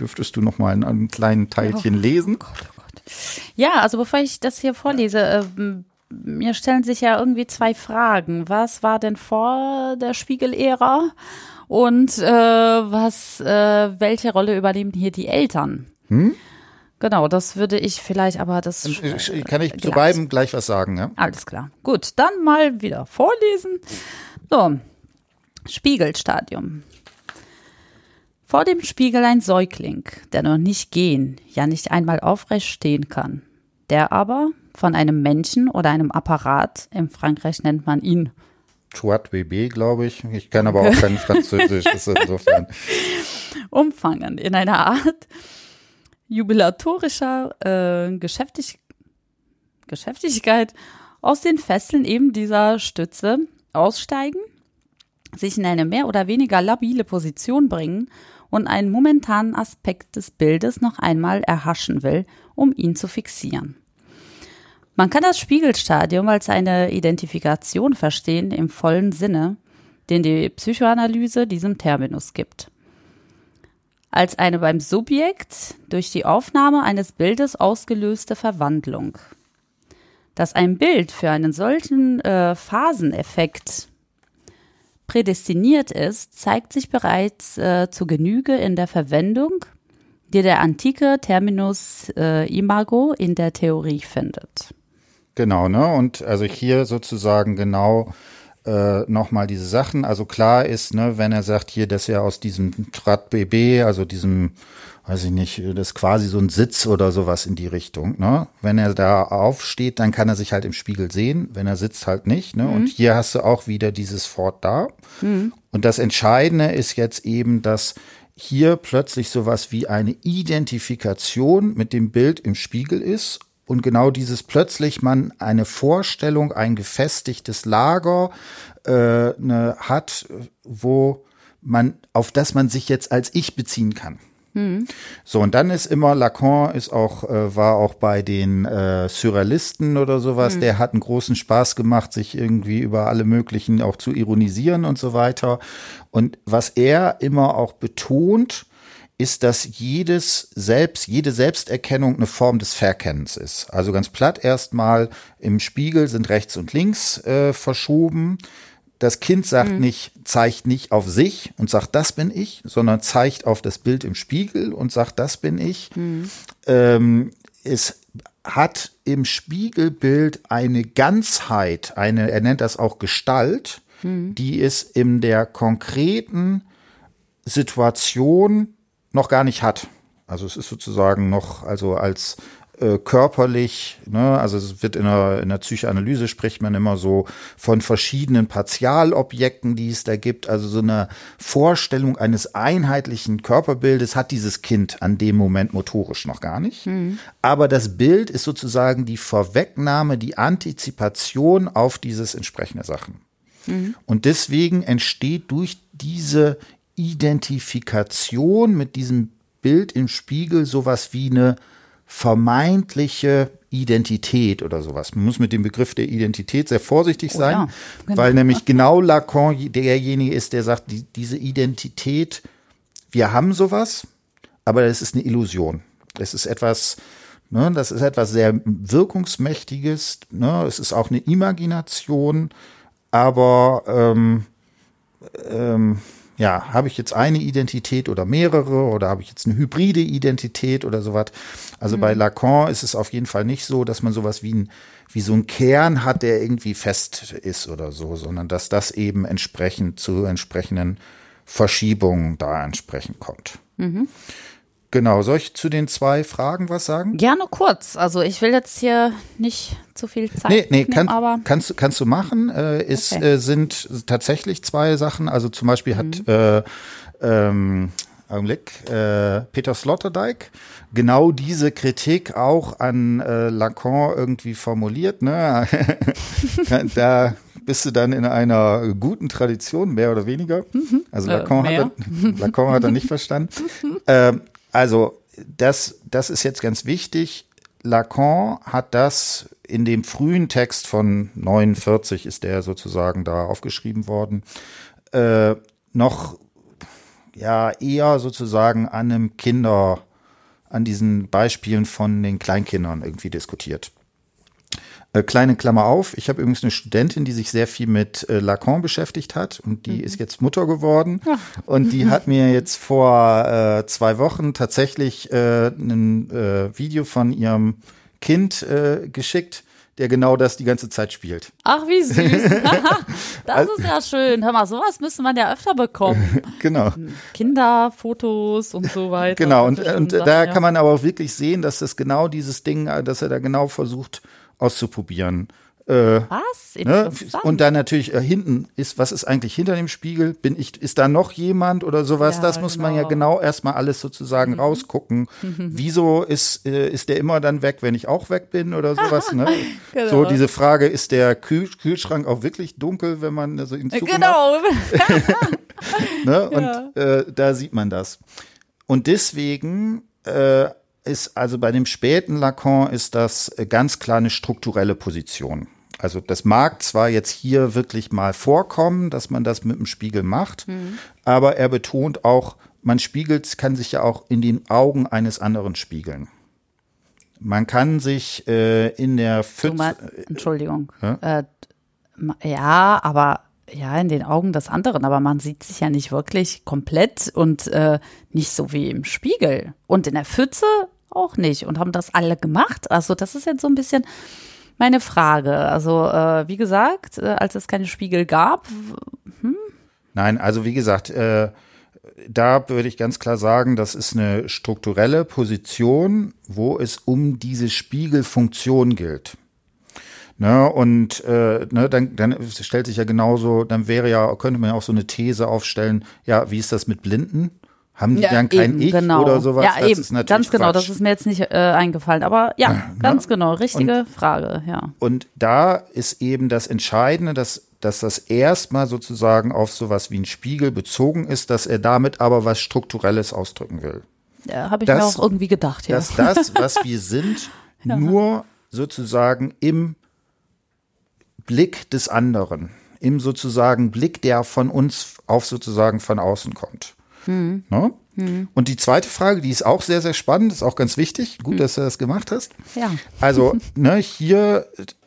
dürftest du noch mal ein kleinen Teilchen oh, lesen. Oh Gott, oh Gott. Ja, also bevor ich das hier vorlese, äh, mir stellen sich ja irgendwie zwei Fragen. Was war denn vor der Spiegelära und äh, was, äh, welche Rolle übernehmen hier die Eltern? Hm? Genau, das würde ich vielleicht, aber das äh, kann ich zu beiden gleich was sagen. Ja? Alles klar. Gut, dann mal wieder vorlesen. So, Spiegelstadium. Vor dem Spiegel ein Säugling, der noch nicht gehen, ja nicht einmal aufrecht stehen kann. Der aber von einem Menschen oder einem Apparat, in Frankreich nennt man ihn Chouat BB, glaube ich. Ich kann aber auch kein Französisch, ist insofern. Umfangen in einer Art jubilatorischer äh, Geschäftig Geschäftigkeit aus den Fesseln eben dieser Stütze aussteigen, sich in eine mehr oder weniger labile Position bringen und einen momentanen Aspekt des Bildes noch einmal erhaschen will, um ihn zu fixieren. Man kann das Spiegelstadium als eine Identifikation verstehen im vollen Sinne, den die Psychoanalyse diesem Terminus gibt. Als eine beim Subjekt durch die Aufnahme eines Bildes ausgelöste Verwandlung. Dass ein Bild für einen solchen äh, Phaseneffekt prädestiniert ist, zeigt sich bereits äh, zu Genüge in der Verwendung, die der antike Terminus äh, imago in der Theorie findet. Genau, ne? Und also hier sozusagen genau äh, nochmal diese Sachen. Also klar ist, ne, wenn er sagt hier, dass er aus diesem Trat BB, also diesem weiß ich nicht, das ist quasi so ein Sitz oder sowas in die Richtung. Ne? Wenn er da aufsteht, dann kann er sich halt im Spiegel sehen. Wenn er sitzt, halt nicht. Ne? Mhm. Und hier hast du auch wieder dieses Fort da. Mhm. Und das Entscheidende ist jetzt eben, dass hier plötzlich sowas wie eine Identifikation mit dem Bild im Spiegel ist und genau dieses plötzlich man eine Vorstellung, ein gefestigtes Lager äh, ne, hat, wo man auf das man sich jetzt als ich beziehen kann. Mhm. So, und dann ist immer, Lacan ist auch, äh, war auch bei den äh, Surrealisten oder sowas, mhm. der hat einen großen Spaß gemacht, sich irgendwie über alle möglichen auch zu ironisieren und so weiter. Und was er immer auch betont, ist, dass jedes Selbst, jede Selbsterkennung eine Form des Verkennens ist. Also ganz platt erstmal im Spiegel sind rechts und links äh, verschoben das Kind sagt mhm. nicht, zeigt nicht auf sich und sagt, das bin ich, sondern zeigt auf das Bild im Spiegel und sagt, das bin ich. Mhm. Ähm, es hat im Spiegelbild eine Ganzheit, eine, er nennt das auch Gestalt, mhm. die es in der konkreten Situation noch gar nicht hat. Also es ist sozusagen noch, also als äh, körperlich, ne, also es wird in der, in der Psychoanalyse spricht man immer so von verschiedenen Partialobjekten, die es da gibt. Also so eine Vorstellung eines einheitlichen Körperbildes hat dieses Kind an dem Moment motorisch noch gar nicht. Mhm. Aber das Bild ist sozusagen die Vorwegnahme, die Antizipation auf dieses entsprechende Sachen. Mhm. Und deswegen entsteht durch diese Identifikation mit diesem Bild im Spiegel sowas wie eine vermeintliche Identität oder sowas. Man muss mit dem Begriff der Identität sehr vorsichtig oh, sein, ja. genau. weil nämlich genau Lacan derjenige ist, der sagt, die, diese Identität, wir haben sowas, aber es ist eine Illusion. Es ist etwas, ne, das ist etwas sehr wirkungsmächtiges, ne, es ist auch eine Imagination, aber ähm, ähm, ja, habe ich jetzt eine Identität oder mehrere oder habe ich jetzt eine hybride Identität oder sowas. Also mhm. bei Lacan ist es auf jeden Fall nicht so, dass man sowas wie ein wie so ein Kern hat, der irgendwie fest ist oder so, sondern dass das eben entsprechend zu entsprechenden Verschiebungen da entsprechend kommt. Mhm. Genau, soll ich zu den zwei Fragen was sagen? Gerne kurz. Also ich will jetzt hier nicht zu viel Zeit nee, nee, kann, aber kannst, kannst du machen. Äh, es okay. äh, sind tatsächlich zwei Sachen. Also zum Beispiel mhm. hat äh, ähm, Augenblick, äh, Peter Sloterdijk genau diese Kritik auch an äh, Lacan irgendwie formuliert. Ne? da bist du dann in einer guten Tradition, mehr oder weniger. Mhm. Also Lacan, äh, hat, er, Lacan hat er nicht verstanden. ähm, also das, das ist jetzt ganz wichtig. Lacan hat das in dem frühen Text von 49 ist der sozusagen da aufgeschrieben worden, äh, noch ja eher sozusagen an einem Kinder, an diesen Beispielen von den Kleinkindern irgendwie diskutiert. Äh, kleine Klammer auf, ich habe übrigens eine Studentin, die sich sehr viel mit äh, Lacan beschäftigt hat und die mhm. ist jetzt Mutter geworden. Ja. Und die hat mir jetzt vor äh, zwei Wochen tatsächlich äh, ein äh, Video von ihrem Kind geschickt, der genau das die ganze Zeit spielt. Ach, wie süß. das ist ja schön. Hör mal, sowas müsste man ja öfter bekommen. genau. Kinderfotos und so weiter. Genau, und, und Sachen, da ja. kann man aber auch wirklich sehen, dass das genau dieses Ding, dass er da genau versucht, auszuprobieren. Äh, was? Ne? Und dann natürlich äh, hinten ist, was ist eigentlich hinter dem Spiegel? Bin ich, ist da noch jemand oder sowas? Ja, das muss genau. man ja genau. genau erstmal alles sozusagen mhm. rausgucken. Wieso ist, äh, ist der immer dann weg, wenn ich auch weg bin oder sowas? ne? genau. So diese Frage, ist der Kühl Kühlschrank auch wirklich dunkel, wenn man also ihn zumacht? Genau. ne? Und ja. äh, da sieht man das. Und deswegen äh, ist also bei dem späten Lacan ist das äh, ganz klar eine strukturelle Position. Also das mag zwar jetzt hier wirklich mal vorkommen, dass man das mit dem Spiegel macht, mhm. aber er betont auch, man spiegelt, kann sich ja auch in den Augen eines anderen spiegeln. Man kann sich äh, in der Pfütze. Entschuldigung. Äh? Äh, ja, aber ja, in den Augen des anderen, aber man sieht sich ja nicht wirklich komplett und äh, nicht so wie im Spiegel. Und in der Pfütze auch nicht und haben das alle gemacht. Also das ist jetzt so ein bisschen meine Frage. Also äh, wie gesagt, äh, als es keine Spiegel gab. Hm? Nein, also wie gesagt, äh, da würde ich ganz klar sagen, das ist eine strukturelle Position, wo es um diese Spiegelfunktion gilt. Ne, und äh, ne, dann, dann stellt sich ja genauso, dann wäre ja, könnte man ja auch so eine These aufstellen, ja, wie ist das mit Blinden? Haben die ja, dann kein eben, Ich genau. oder sowas? Ja, das eben, ganz genau, Quatsch. das ist mir jetzt nicht äh, eingefallen. Aber ja, ja ganz ne? genau, richtige und, Frage, ja. Und da ist eben das Entscheidende, dass, dass das erstmal sozusagen auf sowas wie ein Spiegel bezogen ist, dass er damit aber was Strukturelles ausdrücken will. Ja, habe ich das, mir auch irgendwie gedacht, ja. Dass das, was wir sind, nur sozusagen im Blick des anderen, im sozusagen Blick, der von uns auf sozusagen von außen kommt. Mhm. Ne? Mhm. Und die zweite Frage, die ist auch sehr, sehr spannend, ist auch ganz wichtig. Gut, mhm. dass du das gemacht hast. Ja. Also, ne, hier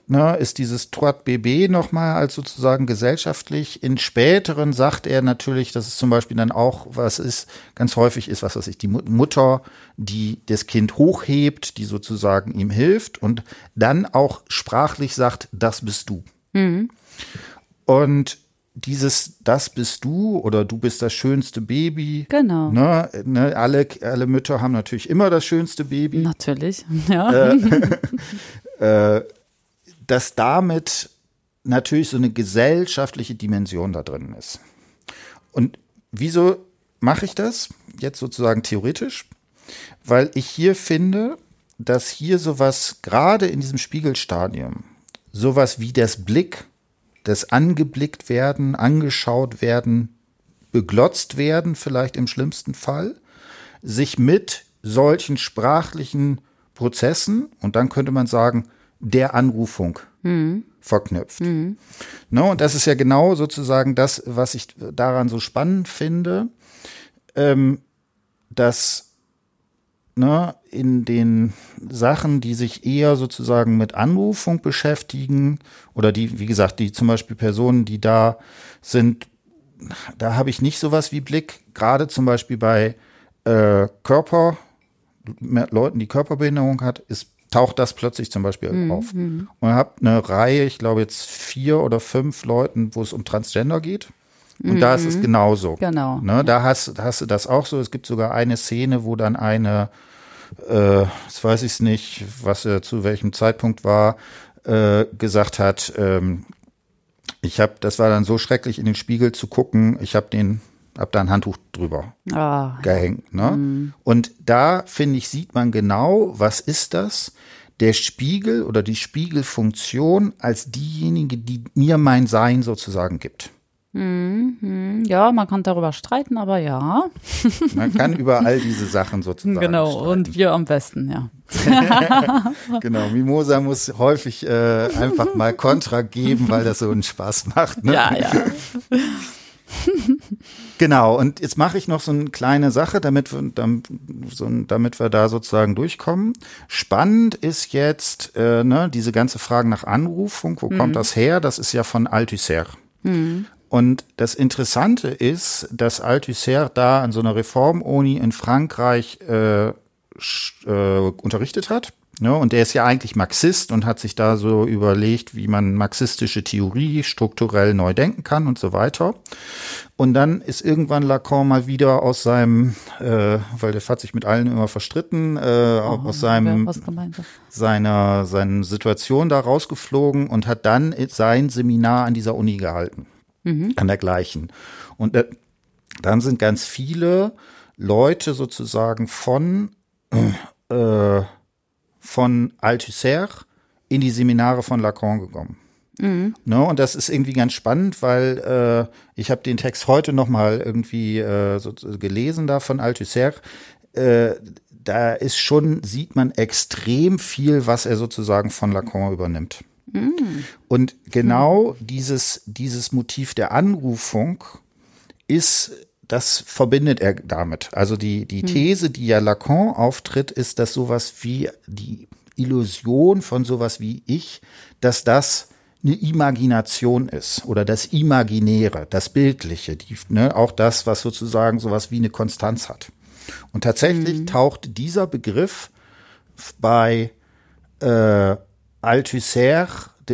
ne, ist dieses Troit BB nochmal als sozusagen gesellschaftlich. In späteren sagt er natürlich, dass es zum Beispiel dann auch was ist, ganz häufig ist, was weiß ich, die Mutter, die das Kind hochhebt, die sozusagen ihm hilft und dann auch sprachlich sagt, das bist du. Mhm. Und dieses Das bist du oder du bist das schönste Baby. Genau. Ne, ne, alle, alle Mütter haben natürlich immer das schönste Baby. Natürlich, ja. Äh, äh, dass damit natürlich so eine gesellschaftliche Dimension da drin ist. Und wieso mache ich das jetzt sozusagen theoretisch? Weil ich hier finde, dass hier sowas gerade in diesem Spiegelstadium, sowas wie das Blick das angeblickt werden, angeschaut werden, beglotzt werden, vielleicht im schlimmsten Fall, sich mit solchen sprachlichen Prozessen, und dann könnte man sagen, der Anrufung mhm. verknüpft. Mhm. No, ne, und das ist ja genau sozusagen das, was ich daran so spannend finde, ähm, dass ne, in den Sachen, die sich eher sozusagen mit Anrufung beschäftigen oder die, wie gesagt, die zum Beispiel Personen, die da sind, da habe ich nicht sowas wie Blick, gerade zum Beispiel bei äh, Körper, Leuten, die Körperbehinderung hat, ist, taucht das plötzlich zum Beispiel mhm. auf. Und habe eine Reihe, ich glaube jetzt vier oder fünf Leuten, wo es um Transgender geht. Und mhm. da ist es mhm. genauso. Genau. Ne, da hast, hast du das auch so. Es gibt sogar eine Szene, wo dann eine, äh, jetzt weiß ich es nicht, was er zu welchem Zeitpunkt war, äh, gesagt hat, ähm, ich habe, das war dann so schrecklich in den Spiegel zu gucken, ich habe den hab da ein Handtuch drüber oh, gehängt. Ne? Mm. Und da, finde ich, sieht man genau, was ist das? Der Spiegel oder die Spiegelfunktion als diejenige, die mir mein Sein sozusagen gibt. Mhm, ja, man kann darüber streiten, aber ja. Man kann über all diese Sachen sozusagen. Genau, streiten. und wir am besten, ja. genau, Mimosa muss häufig äh, einfach mal Kontra geben, weil das so einen Spaß macht. Ne? Ja, ja. genau, und jetzt mache ich noch so eine kleine Sache, damit wir, damit wir da sozusagen durchkommen. Spannend ist jetzt äh, ne, diese ganze Frage nach Anrufung. Wo mhm. kommt das her? Das ist ja von Althusser. Mhm. Und das Interessante ist, dass Althusser da an so einer Reformuni in Frankreich äh, äh, unterrichtet hat. Ne? und der ist ja eigentlich Marxist und hat sich da so überlegt, wie man marxistische Theorie strukturell neu denken kann und so weiter. Und dann ist irgendwann Lacan mal wieder aus seinem, äh, weil der hat sich mit allen immer verstritten, äh, oh, aus seinem seiner seiner Situation da rausgeflogen und hat dann sein Seminar an dieser Uni gehalten mhm. an der gleichen. Und äh, dann sind ganz viele Leute sozusagen von, äh, von Althusser in die Seminare von Lacan gekommen. Mhm. Ne, und das ist irgendwie ganz spannend, weil äh, ich habe den Text heute noch mal irgendwie äh, so, gelesen da von Althusser. Äh, da ist schon, sieht man extrem viel, was er sozusagen von Lacan übernimmt. Und genau mhm. dieses, dieses Motiv der Anrufung ist, das verbindet er damit. Also die, die hm. These, die ja Lacan auftritt, ist, dass sowas wie die Illusion von sowas wie ich, dass das eine Imagination ist oder das Imaginäre, das Bildliche, die, ne, auch das, was sozusagen sowas wie eine Konstanz hat. Und tatsächlich mhm. taucht dieser Begriff bei äh, Althusser,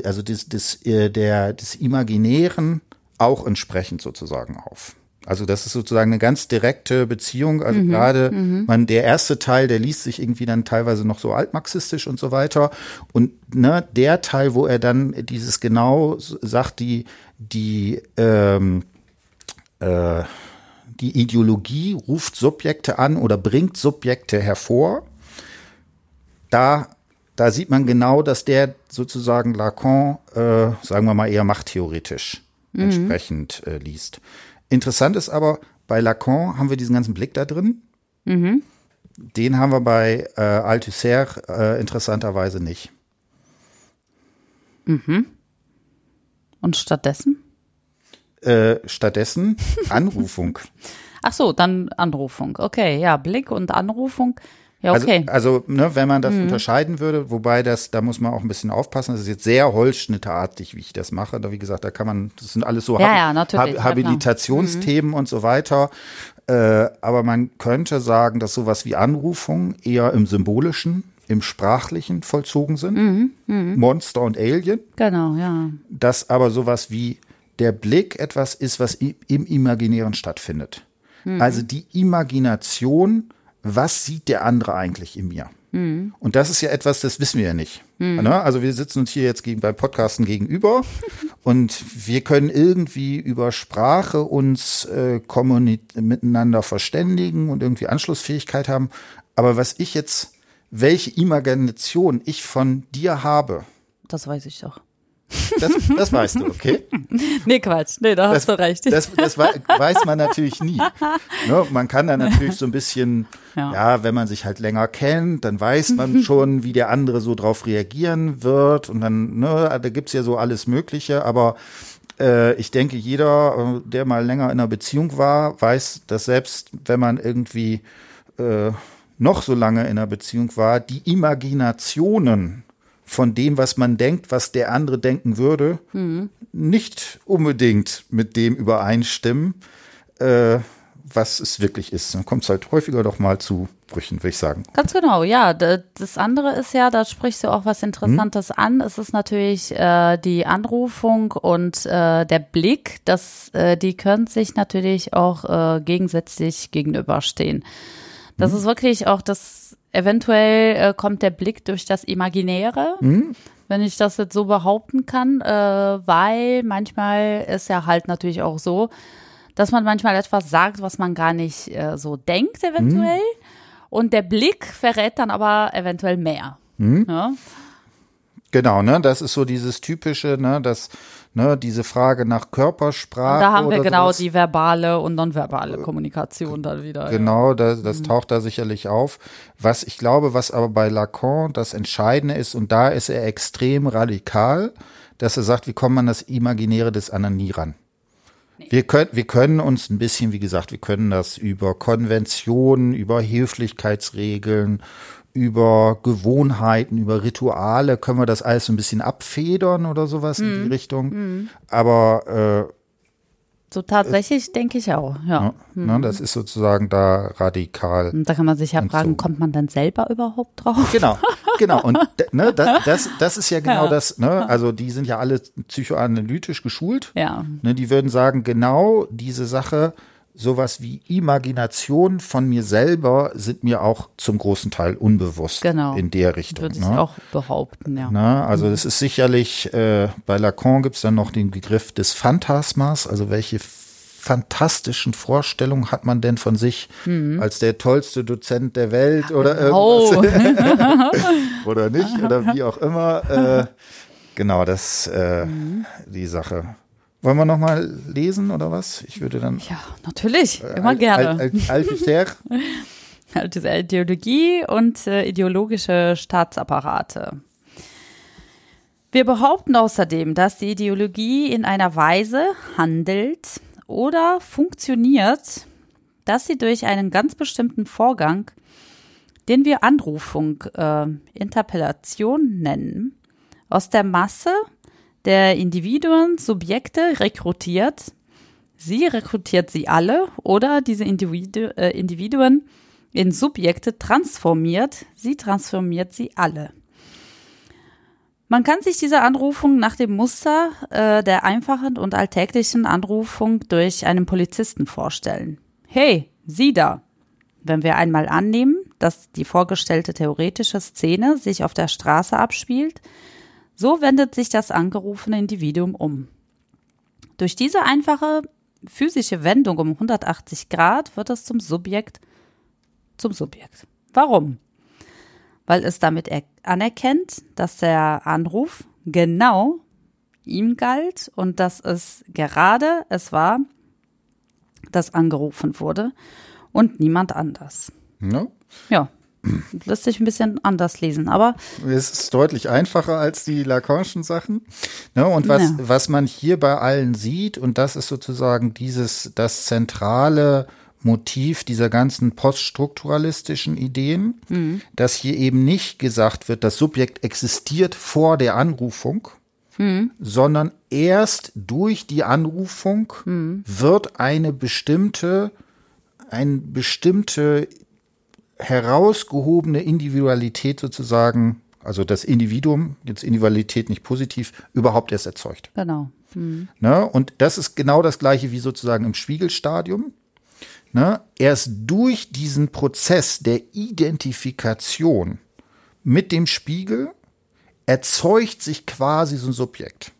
also des, des, äh, der, des Imaginären, auch entsprechend sozusagen auf. Also das ist sozusagen eine ganz direkte Beziehung. Also mhm, gerade mhm. man der erste Teil, der liest sich irgendwie dann teilweise noch so altmarxistisch und so weiter. Und ne, der Teil, wo er dann dieses genau sagt, die die ähm, äh, die Ideologie ruft Subjekte an oder bringt Subjekte hervor. Da da sieht man genau, dass der sozusagen Lacan, äh, sagen wir mal eher machttheoretisch mhm. entsprechend äh, liest. Interessant ist aber, bei Lacan haben wir diesen ganzen Blick da drin. Mhm. Den haben wir bei äh, Althusser äh, interessanterweise nicht. Mhm. Und stattdessen? Äh, stattdessen Anrufung. Ach so, dann Anrufung. Okay, ja, Blick und Anrufung ja, also, okay. Also, also ne, wenn man das mhm. unterscheiden würde, wobei das, da muss man auch ein bisschen aufpassen, das ist jetzt sehr holzschnittartig, wie ich das mache. Da, wie gesagt, da kann man, das sind alles so ja, Hab ja, Habilitationsthemen mhm. und so weiter. Äh, aber man könnte sagen, dass sowas wie Anrufung eher im symbolischen, im sprachlichen vollzogen sind. Mhm. mhm. Monster und Alien. Genau, ja. Dass aber sowas wie der Blick etwas ist, was im Imaginären stattfindet. Mhm. Also die Imagination was sieht der andere eigentlich in mir? Mhm. Und das ist ja etwas, das wissen wir ja nicht. Mhm. Ne? Also wir sitzen uns hier jetzt gegen, beim Podcasten gegenüber und wir können irgendwie über Sprache uns äh, miteinander verständigen und irgendwie Anschlussfähigkeit haben. Aber was ich jetzt, welche Imagination ich von dir habe, das weiß ich doch. Das, das weißt du, okay? Nee, Quatsch. Nee, da hast das, du recht. Das, das weiß man natürlich nie. Ne? Man kann da natürlich so ein bisschen, ja. ja. wenn man sich halt länger kennt, dann weiß man schon, wie der andere so drauf reagieren wird. Und dann, ne, da gibt's ja so alles Mögliche, aber äh, ich denke, jeder, äh, der mal länger in einer Beziehung war, weiß, dass selbst wenn man irgendwie äh, noch so lange in einer Beziehung war, die Imaginationen von dem, was man denkt, was der andere denken würde, Mhm. nicht unbedingt mit dem übereinstimmen, äh, was es wirklich ist. Dann kommt es halt häufiger doch mal zu Brüchen, würde ich sagen. Ganz genau, ja. Das andere ist ja, da sprichst du auch was Interessantes Hm? an. Es ist natürlich äh, die Anrufung und äh, der Blick, das, äh, die können sich natürlich auch äh, gegensätzlich gegenüberstehen. Das Hm? ist wirklich auch das, eventuell äh, kommt der Blick durch das Imaginäre. Hm? Wenn ich das jetzt so behaupten kann, äh, weil manchmal ist ja halt natürlich auch so, dass man manchmal etwas sagt, was man gar nicht äh, so denkt, eventuell. Und der Blick verrät dann aber eventuell mehr. Ja? Genau, ne, das ist so dieses typische, ne, das, ne, diese Frage nach Körpersprache. Da haben wir genau sowas. die verbale und nonverbale Kommunikation dann wieder. Genau, das, das taucht da sicherlich auf. Was ich glaube, was aber bei Lacan das Entscheidende ist, und da ist er extrem radikal, dass er sagt, wie kommt man das Imaginäre des anderen nie ran? Wir können, wir können uns ein bisschen, wie gesagt, wir können das über Konventionen, über Höflichkeitsregeln, über Gewohnheiten, über Rituale, können wir das alles so ein bisschen abfedern oder sowas in die Richtung. Aber äh, So tatsächlich denke ich auch, ja. ne, das ist sozusagen da radikal. Und da kann man sich ja fragen, so. kommt man dann selber überhaupt drauf? Genau, genau. Und ne, da- das, das ist ja genau das, ne? Also die sind ja alle psychoanalytisch geschult. Ja. Ne, die würden sagen, genau diese Sache, sowas wie Imagination von mir selber sind mir auch zum großen Teil unbewusst Genau. in der Richtung. Würde ich ne? auch behaupten, ja. Na, also es ist sicherlich, äh, bei Lacan gibt es dann noch den Begriff des Phantasmas, also welche fantastischen Vorstellungen hat man denn von sich als der tollste Dozent der Welt oder Oh, irgendwas oder nicht oder wie auch immer. Äh, genau, das äh, die Sache. Wollen wir noch mal lesen oder was? Ich würde dann ja, natürlich, immer Al- gerne. Al- Al- Althusser. diese Ideologie und äh, ideologische Staatsapparate. Wir behaupten außerdem, dass die Ideologie in einer Weise handelt oder funktioniert, dass sie durch einen ganz bestimmten Vorgang, den wir Anrufung, äh, Interpellation nennen, aus der Masse der Individuen, Subjekte rekrutiert. Sie rekrutiert sie alle oder diese Individu äh, Individuen in Subjekte transformiert. Sie transformiert sie alle. Man kann sich diese Anrufung nach dem Muster äh, der einfachen und alltäglichen Anrufung durch einen Polizisten vorstellen. Hey, Sie da! Wenn wir einmal annehmen, dass die vorgestellte theoretische Szene sich auf der Straße abspielt, so wendet sich das angerufene Individuum um. Durch diese einfache physische Wendung um 180 Grad wird es zum Subjekt zum Subjekt. Warum? Weil es damit er anerkennt, dass der Anruf genau ihm galt und dass es gerade es war, das angerufen wurde und niemand anders. Ne? Ja, lässt sich ein bisschen anders lesen, aber Es ist deutlich einfacher als die Lacanischen Sachen. Ne, und was, Ja. was man hier bei allen sieht, und das ist sozusagen dieses, das zentrale Motiv dieser ganzen poststrukturalistischen Ideen, Mhm. dass hier eben nicht gesagt wird, das Subjekt existiert vor der Anrufung, Mhm. sondern erst durch die Anrufung Mhm. wird eine bestimmte, eine bestimmte herausgehobene Individualität sozusagen, also das Individuum, jetzt Individualität nicht positiv, überhaupt erst erzeugt. genau. Ne? Und das ist genau das gleiche wie sozusagen im Spiegelstadium. Ne? Erst durch diesen Prozess der Identifikation mit dem Spiegel erzeugt sich quasi so ein Subjekt.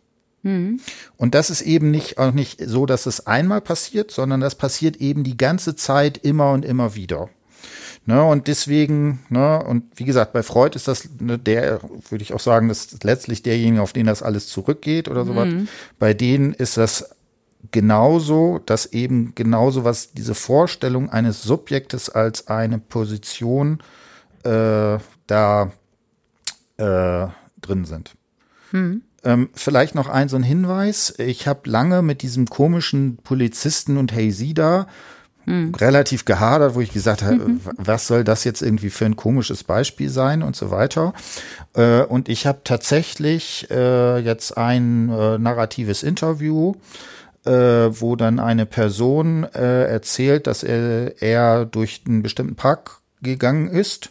Und das ist eben nicht, auch nicht so, dass es einmal passiert, sondern das passiert eben die ganze Zeit immer und immer wieder. Ne, und deswegen, ne, und wie gesagt, bei Freud ist das ne, der, würde ich auch sagen, das ist letztlich derjenige, auf den das alles zurückgeht oder sowas. Bei denen ist das genauso, dass eben genauso was diese Vorstellung eines Subjektes als eine Position äh, da äh, drin sind. Ähm, vielleicht noch ein so ein Hinweis. Ich habe lange mit diesem komischen Polizisten und Heysida, mhm. relativ gehadert, wo ich gesagt habe, mhm. was soll das jetzt irgendwie für ein komisches Beispiel sein und so weiter. Äh, und ich habe tatsächlich äh, jetzt ein äh, narratives Interview, äh, wo dann eine Person äh, erzählt, dass er, er durch einen bestimmten Park gegangen ist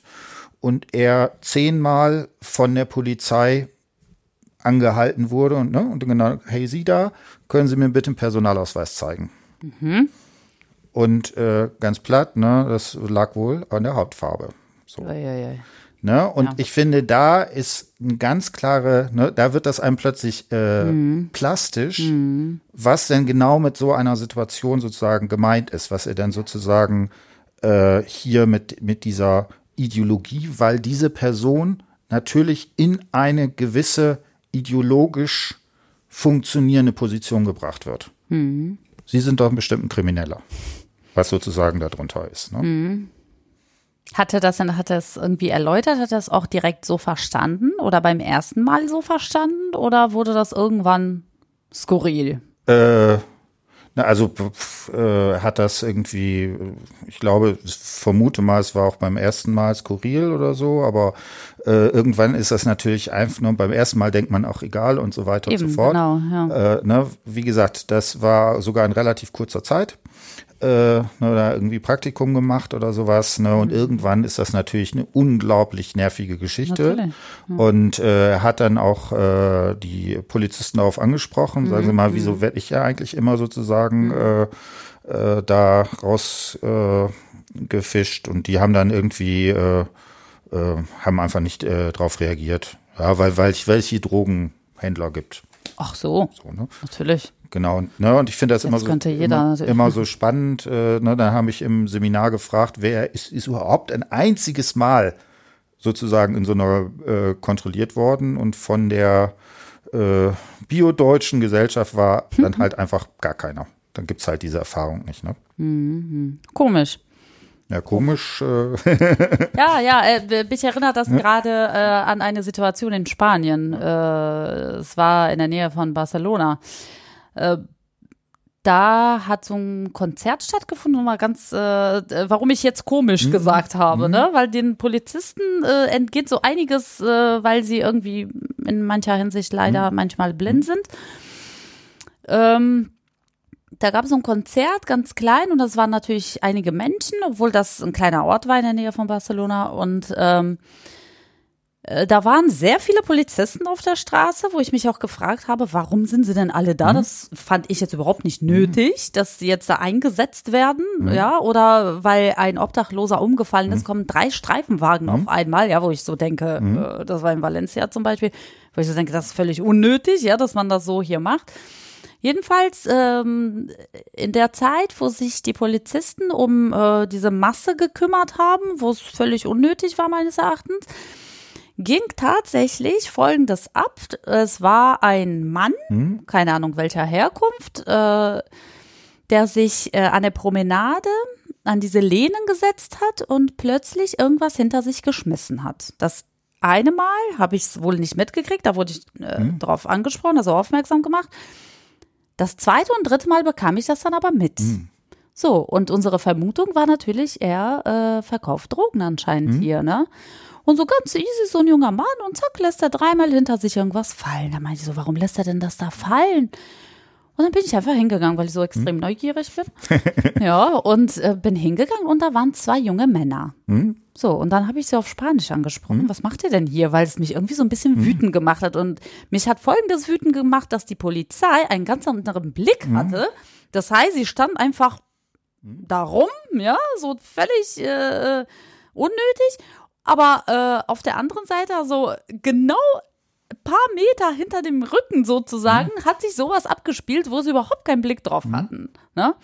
und er zehnmal von der Polizei angehalten wurde und, ne, und genau, hey, Sie da, können Sie mir bitte einen Personalausweis zeigen? Mhm. Und äh, ganz platt, ne, das lag wohl an der Hauptfarbe. So. Ja. Ne? Und ja. ich finde, da ist ein ganz klare, ne, da wird das einem plötzlich äh, mhm. plastisch, mhm. was denn genau mit so einer Situation sozusagen gemeint ist, was er dann sozusagen äh, hier mit, mit dieser Ideologie, weil diese Person natürlich in eine gewisse ideologisch funktionierende Position gebracht wird. Mhm. Sie sind doch ein bestimmter Krimineller, was sozusagen darunter ist. Ne? Mhm. Hat er das hat er es irgendwie erläutert? Hat er es auch direkt so verstanden oder beim ersten Mal so verstanden oder wurde das irgendwann skurril? Äh, na, also äh, hat das irgendwie, ich glaube, vermute mal, es war auch beim ersten Mal skurril oder so, aber äh, irgendwann ist das natürlich einfach nur, beim ersten Mal denkt man auch egal und so weiter Eben, und so fort. Genau, ja. äh, ne, wie gesagt, das war sogar in relativ kurzer Zeit äh, ne, oder irgendwie Praktikum gemacht oder sowas. Ne? Und mhm. irgendwann ist das natürlich eine unglaublich nervige Geschichte. Mhm. Und äh, hat dann auch äh, die Polizisten darauf angesprochen. Mhm. Sagen Sie mal, wieso mhm. werde ich ja eigentlich immer sozusagen mhm. äh, äh, da rausgefischt? Äh, und die haben dann irgendwie, äh, äh, haben einfach nicht äh, drauf reagiert. Ja, weil, weil ich welche Drogenhändler gibt. Ach so, so ne? natürlich. Genau, ne, und ich finde das immer so, immer, immer, so spannend. Äh, ne, da habe ich im Seminar gefragt, wer ist, ist überhaupt ein einziges Mal sozusagen in so einer äh, kontrolliert worden und von der äh, biodeutschen Gesellschaft war dann mhm. halt einfach gar keiner. Dann gibt es halt diese Erfahrung nicht. Ne? Mhm. Komisch. Ja, komisch. Äh. ja, ja, äh, mich erinnert das gerade äh, an eine Situation in Spanien. Äh, es war in der Nähe von Barcelona. Äh, da hat so ein Konzert stattgefunden, mal ganz, äh, warum ich jetzt komisch mhm. gesagt habe, mhm. ne? Weil den Polizisten äh, entgeht so einiges, äh, weil sie irgendwie in mancher Hinsicht leider mhm. manchmal blind mhm. sind. Ähm, da gab es so ein Konzert, ganz klein, und das waren natürlich einige Menschen, obwohl das ein kleiner Ort war in der Nähe von Barcelona. Und ähm, äh, da waren sehr viele Polizisten auf der Straße, wo ich mich auch gefragt habe, warum sind sie denn alle da? Mhm. Das fand ich jetzt überhaupt nicht nötig, mhm. dass sie jetzt da eingesetzt werden, mhm. ja, oder weil ein Obdachloser umgefallen ist, mhm. kommen drei Streifenwagen auf mhm. einmal, ja, wo ich so denke, mhm. äh, das war in Valencia zum Beispiel, wo ich so denke, das ist völlig unnötig, ja, dass man das so hier macht. Jedenfalls ähm, in der Zeit, wo sich die Polizisten um äh, diese Masse gekümmert haben, wo es völlig unnötig war meines Erachtens, ging tatsächlich Folgendes ab. Es war ein Mann, hm? keine Ahnung welcher Herkunft, äh, der sich äh, an der Promenade an diese Lehnen gesetzt hat und plötzlich irgendwas hinter sich geschmissen hat. Das eine Mal habe ich es wohl nicht mitgekriegt, da wurde ich äh, hm? darauf angesprochen, also aufmerksam gemacht. Das zweite und dritte Mal bekam ich das dann aber mit. Hm. So, und unsere Vermutung war natürlich, er äh, verkauft Drogen anscheinend hm? hier, ne? Und so ganz easy, so ein junger Mann und zack, lässt er dreimal hinter sich irgendwas fallen. Da meinte ich so, warum lässt er denn das da fallen? Und dann bin ich einfach hingegangen, weil ich so extrem hm? neugierig bin. ja, und äh, bin hingegangen und da waren zwei junge Männer. Hm? So, und dann habe ich sie auf Spanisch angesprochen. Hm? Was macht ihr denn hier? Weil es mich irgendwie so ein bisschen hm? wütend gemacht hat. Und mich hat folgendes wütend gemacht, dass die Polizei einen ganz anderen Blick hm? hatte. Das heißt, sie stand einfach? Darum, ja, so völlig äh, unnötig. Aber äh, auf der anderen Seite, also genau ein paar Meter hinter dem Rücken sozusagen, mhm. hat sich sowas abgespielt, wo sie überhaupt keinen Blick drauf mhm. hatten. Ne?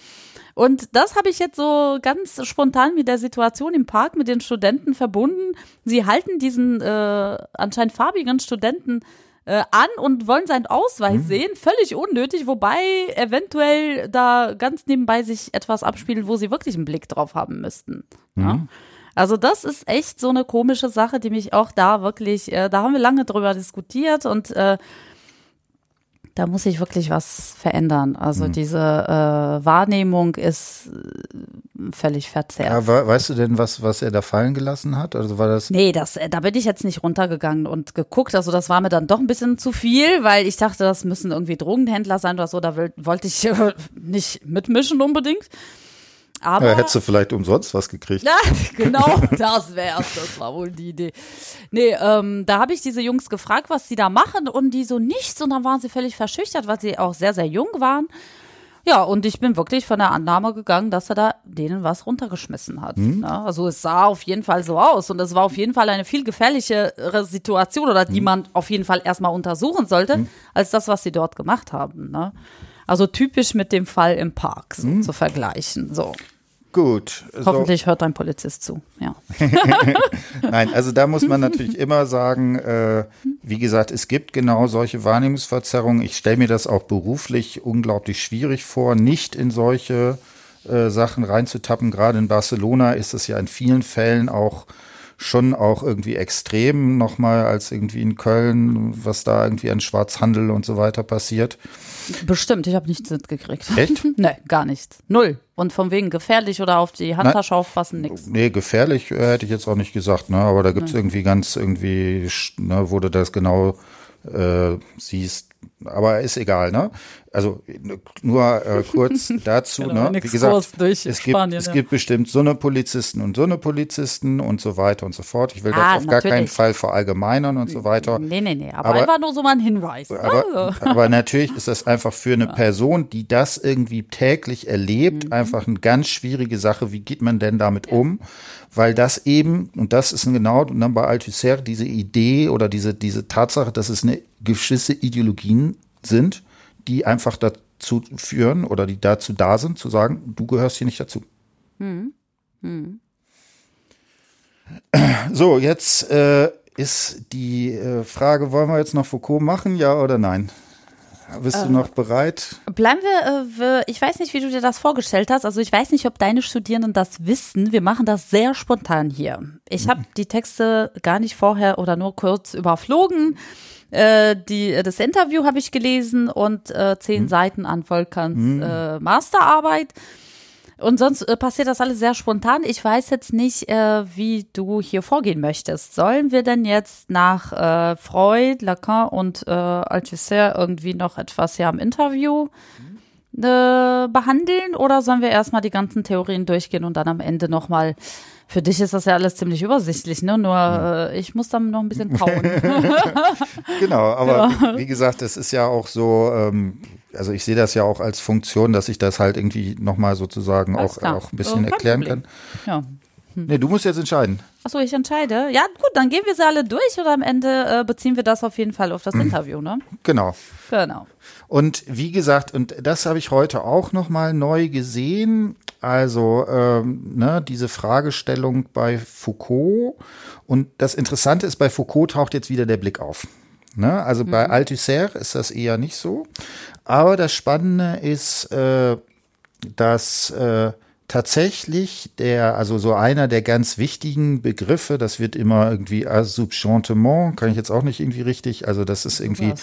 Und das habe ich jetzt so ganz spontan mit der Situation im Park mit den Studenten verbunden. Sie halten diesen äh, anscheinend farbigen Studenten äh, an und wollen seinen Ausweis mhm. sehen. Völlig unnötig, wobei eventuell da ganz nebenbei sich etwas abspielt, wo sie wirklich einen Blick drauf haben müssten. Ja? Ne? Also das ist echt so eine komische Sache, die mich auch da wirklich, äh, da haben wir lange drüber diskutiert und äh, da muss sich wirklich was verändern. Also mhm. diese äh, Wahrnehmung ist äh, völlig verzerrt. Ja, weißt du denn, was, was er da fallen gelassen hat? Also war das? Nee, das, äh, da bin ich jetzt nicht runtergegangen und geguckt. Also das war mir dann doch ein bisschen zu viel, weil ich dachte, das müssen irgendwie Drogenhändler sein oder so. Da will, wollte ich äh, nicht mitmischen unbedingt. Aber ja, hättest du vielleicht umsonst was gekriegt. Ja, genau, das wär's. Das war wohl die Idee. Nee, ähm, da habe ich diese Jungs gefragt, was sie da machen und die so nichts und dann waren sie völlig verschüchtert, weil sie auch sehr, sehr jung waren. Ja, und ich bin wirklich von der Annahme gegangen, dass er da denen was runtergeschmissen hat. Mhm. Ja, also es sah auf jeden Fall so aus und es war auf jeden Fall eine viel gefährlichere Situation oder die mhm. man auf jeden Fall erstmal untersuchen sollte, mhm. als das, was sie dort gemacht haben. Ne? Also typisch mit dem Fall im Park so mhm. zu vergleichen. So. Gut. Hoffentlich so. hört ein Polizist zu, ja. Nein, also da muss man natürlich immer sagen, äh, wie gesagt, es gibt genau solche Wahrnehmungsverzerrungen. Ich stelle mir das auch beruflich unglaublich schwierig vor, nicht in solche äh, Sachen reinzutappen. Gerade in Barcelona ist es ja in vielen Fällen auch schon auch irgendwie extrem nochmal als irgendwie in Köln, was da irgendwie an Schwarzhandel und so weiter passiert. Bestimmt, ich habe nichts mitgekriegt. Echt? nee, gar nichts. Null. Und von wegen gefährlich oder auf die Handtasche aufpassen, nichts. Nee, gefährlich äh, hätte ich jetzt auch nicht gesagt, ne? Aber da gibt es irgendwie ganz irgendwie, ne, wo du das genau äh, siehst, aber ist egal, ne? Also nur äh, kurz dazu, genau, ne? Wie gesagt, es, gibt, Spanien, es ja. gibt bestimmt so eine Polizisten und so eine Polizisten und so weiter und so fort. Ich will ah, das auf gar keinen Fall verallgemeinern und so weiter. Nee, nee, nee, aber, aber einfach nur so mal ein Hinweis. Aber, aber, natürlich ist das einfach für eine Person, die das irgendwie täglich erlebt, mhm. einfach eine ganz schwierige Sache. Wie geht man denn damit ja. um? Weil das eben, und das ist genau, und dann bei Althusser diese Idee oder diese, diese Tatsache, dass es eine gewisse Ideologien sind, die einfach dazu führen oder die dazu da sind, zu sagen, du gehörst hier nicht dazu. Hm. Hm. So, jetzt äh, ist die äh, Frage, wollen wir jetzt noch Foucault machen, ja oder nein? Bist äh, du noch bereit? Bleiben wir, äh, ich weiß nicht, wie du dir das vorgestellt hast. Also ich weiß nicht, ob deine Studierenden das wissen. Wir machen das sehr spontan hier. Ich habe die Texte gar nicht vorher oder nur kurz überflogen. Äh, die, das Interview habe ich gelesen und äh, zehn hm. Seiten an Volkans hm. äh, Masterarbeit. Und sonst äh, passiert das alles sehr spontan. Ich weiß jetzt nicht, äh, wie du hier vorgehen möchtest. Sollen wir denn jetzt nach äh, Freud, Lacan und äh, Althusser irgendwie noch etwas hier am Interview äh, behandeln oder sollen wir erstmal die ganzen Theorien durchgehen und dann am Ende nochmal für dich ist das ja alles ziemlich übersichtlich, ne? Nur äh, ich muss dann noch ein bisschen kauen. genau, aber ja. wie gesagt, es ist ja auch so, ähm, also ich sehe das ja auch als Funktion, dass ich das halt irgendwie nochmal sozusagen auch, auch ein bisschen oh, erklären Problem. kann. Ja. Hm. Nee, du musst jetzt entscheiden. Achso, ich entscheide. Ja, gut, dann gehen wir sie alle durch oder am Ende äh, beziehen wir das auf jeden Fall auf das mhm. Interview, ne? Genau. Genau. Und wie gesagt, und das habe ich heute auch nochmal neu gesehen. Also ähm, ne, diese Fragestellung bei Foucault. Und das Interessante ist, bei Foucault taucht jetzt wieder der Blick auf. Ne? Also mhm. bei Althusser ist das eher nicht so. Aber das Spannende ist, äh, dass äh, tatsächlich der, also so einer der ganz wichtigen Begriffe, das wird immer irgendwie Assubchantement, kann ich jetzt auch nicht irgendwie richtig, also das ist irgendwie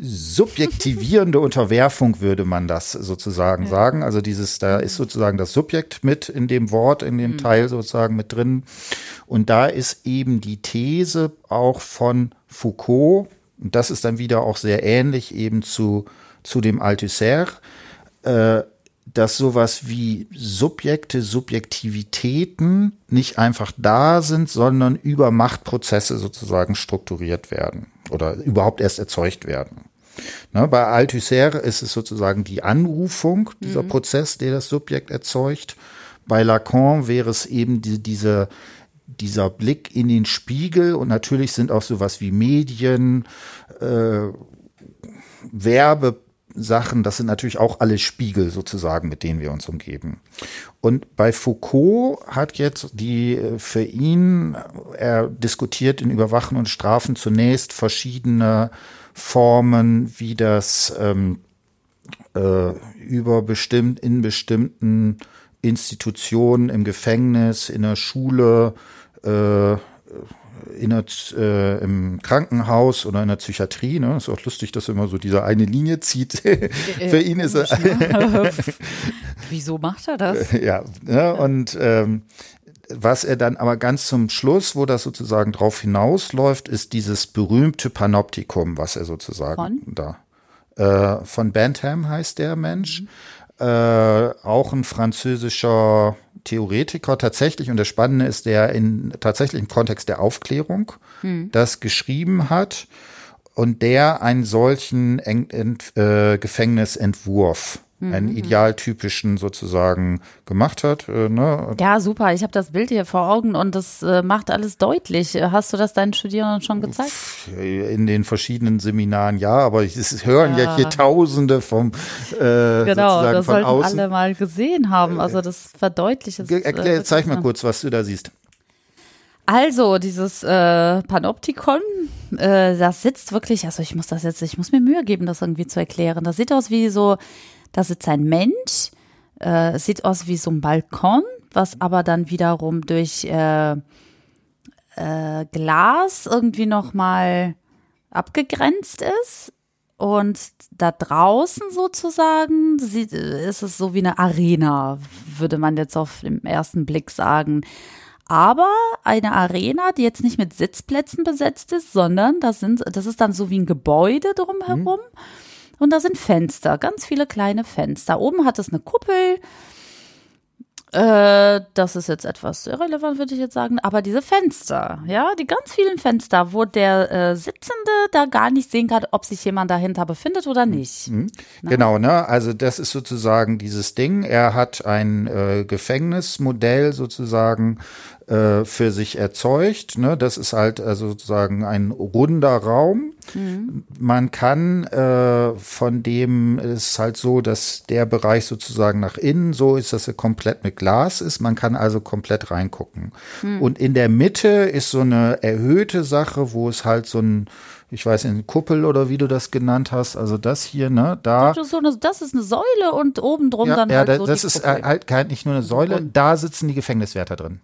subjektivierende Unterwerfung, würde man das sozusagen ja. sagen. Also dieses, da ist sozusagen das Subjekt mit in dem Wort, in dem mhm. Teil sozusagen mit drin. Und da ist eben die These auch von Foucault, und das ist dann wieder auch sehr ähnlich eben zu, zu dem Althusser, äh, dass sowas wie Subjekte, Subjektivitäten nicht einfach da sind, sondern über Machtprozesse sozusagen strukturiert werden oder überhaupt erst erzeugt werden. Ne, bei Althusser ist es sozusagen die Anrufung, dieser mhm. Prozess, der das Subjekt erzeugt. Bei Lacan wäre es eben die, diese, dieser Blick in den Spiegel und natürlich sind auch sowas wie Medien, äh, Werbe, Sachen, das sind natürlich auch alle Spiegel sozusagen, mit denen wir uns umgeben. Und bei Foucault hat jetzt die äh, für ihn, er diskutiert in Überwachen und Strafen zunächst verschiedene Formen, wie das ähm, äh, über bestimmt in bestimmten Institutionen, im Gefängnis, in der Schule, äh, in der, äh, im Krankenhaus oder in der Psychiatrie. Ne? Ist auch lustig, dass er immer so diese eine Linie zieht. Für ihn ist er. Ne? Wieso macht er das? ja, ne? und ähm, was er dann aber ganz zum Schluss, wo das sozusagen drauf hinausläuft, ist dieses berühmte Panoptikum, was er sozusagen Von? da. Äh, von Bentham heißt der Mensch. Äh, auch ein französischer Theoretiker tatsächlich. Und das Spannende ist, der in tatsächlich im Kontext der Aufklärung das geschrieben hat und der einen solchen Eng Ent äh, Gefängnisentwurf, einen idealtypischen sozusagen gemacht hat. Äh, ne? Ja, super. Ich habe das Bild hier vor Augen und das äh, macht alles deutlich. Hast du das deinen Studierenden schon gezeigt? In den verschiedenen Seminaren ja, aber es hören ja, Ja. hier Tausende vom äh, Genau, das sollten außen. alle mal gesehen haben. Also das verdeutlicht es. Erklär, äh, zeig mal kurz, was du da siehst. Also, dieses äh, Panoptikon, äh, das sitzt wirklich, also ich muss das jetzt, ich muss mir Mühe geben, das irgendwie zu erklären. Das sieht aus wie so, da sitzt ein Mensch, äh, sieht aus wie so ein Balkon, was aber dann wiederum durch äh, äh, Glas irgendwie nochmal abgegrenzt ist. Und da draußen sozusagen sieht, ist es so wie eine Arena, würde man jetzt auf den ersten Blick sagen. Aber eine Arena, die jetzt nicht mit Sitzplätzen besetzt ist, sondern das sind, das ist dann so wie ein Gebäude drumherum. Und da sind Fenster, ganz viele kleine Fenster. Oben hat es eine Kuppel. Äh, das ist jetzt etwas irrelevant, würde ich jetzt sagen. Aber diese Fenster, ja, die ganz vielen Fenster, wo der äh, Sitzende da gar nicht sehen kann, ob sich jemand dahinter befindet oder nicht. Genau, ne? Also das ist sozusagen dieses Ding. Er hat ein äh, Gefängnismodell sozusagen äh, für sich erzeugt. Ne? Das ist halt also sozusagen ein runder Raum. Man kann äh, von dem ist halt so, dass der Bereich sozusagen nach innen so ist, dass er komplett mit Glas ist. Man kann also komplett reingucken. Und in der Mitte ist so eine erhöhte Sache, wo es halt so ein ich weiß nicht, Kuppel oder wie du das genannt hast, also das hier, ne, da. Das ist, so eine, das ist eine Säule und oben drum Ja, dann ja halt da, so das ist Kuppel. halt kein, nicht nur eine Säule, da sitzen die Gefängniswärter drin.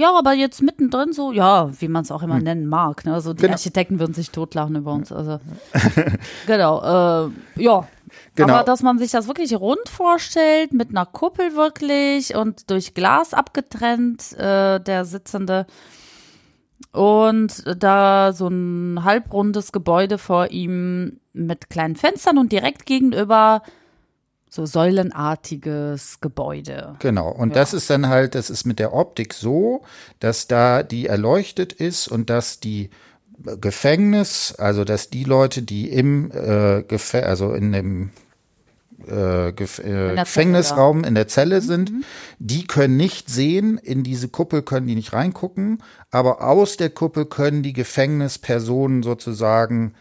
Ja, aber jetzt mittendrin so, ja, wie man es auch immer nennen mag. Ne? Also die Genau. Architekten würden sich totlachen über uns. Also genau, äh, ja. Genau. Aber dass man sich das wirklich rund vorstellt, mit einer Kuppel wirklich und durch Glas abgetrennt, äh, der Sitzende. Und da so ein halbrundes Gebäude vor ihm mit kleinen Fenstern und direkt gegenüber so säulenartiges Gebäude. Genau. Und das ist dann halt, das ist mit der Optik so, dass da die erleuchtet ist und dass die Gefängnis, also dass die Leute, die im äh, Gefä also in dem äh, Gef äh, Zelle, Gefängnisraum in der Zelle sind, die können nicht sehen, in diese Kuppel können die nicht reingucken, aber aus der Kuppel können die Gefängnispersonen sozusagen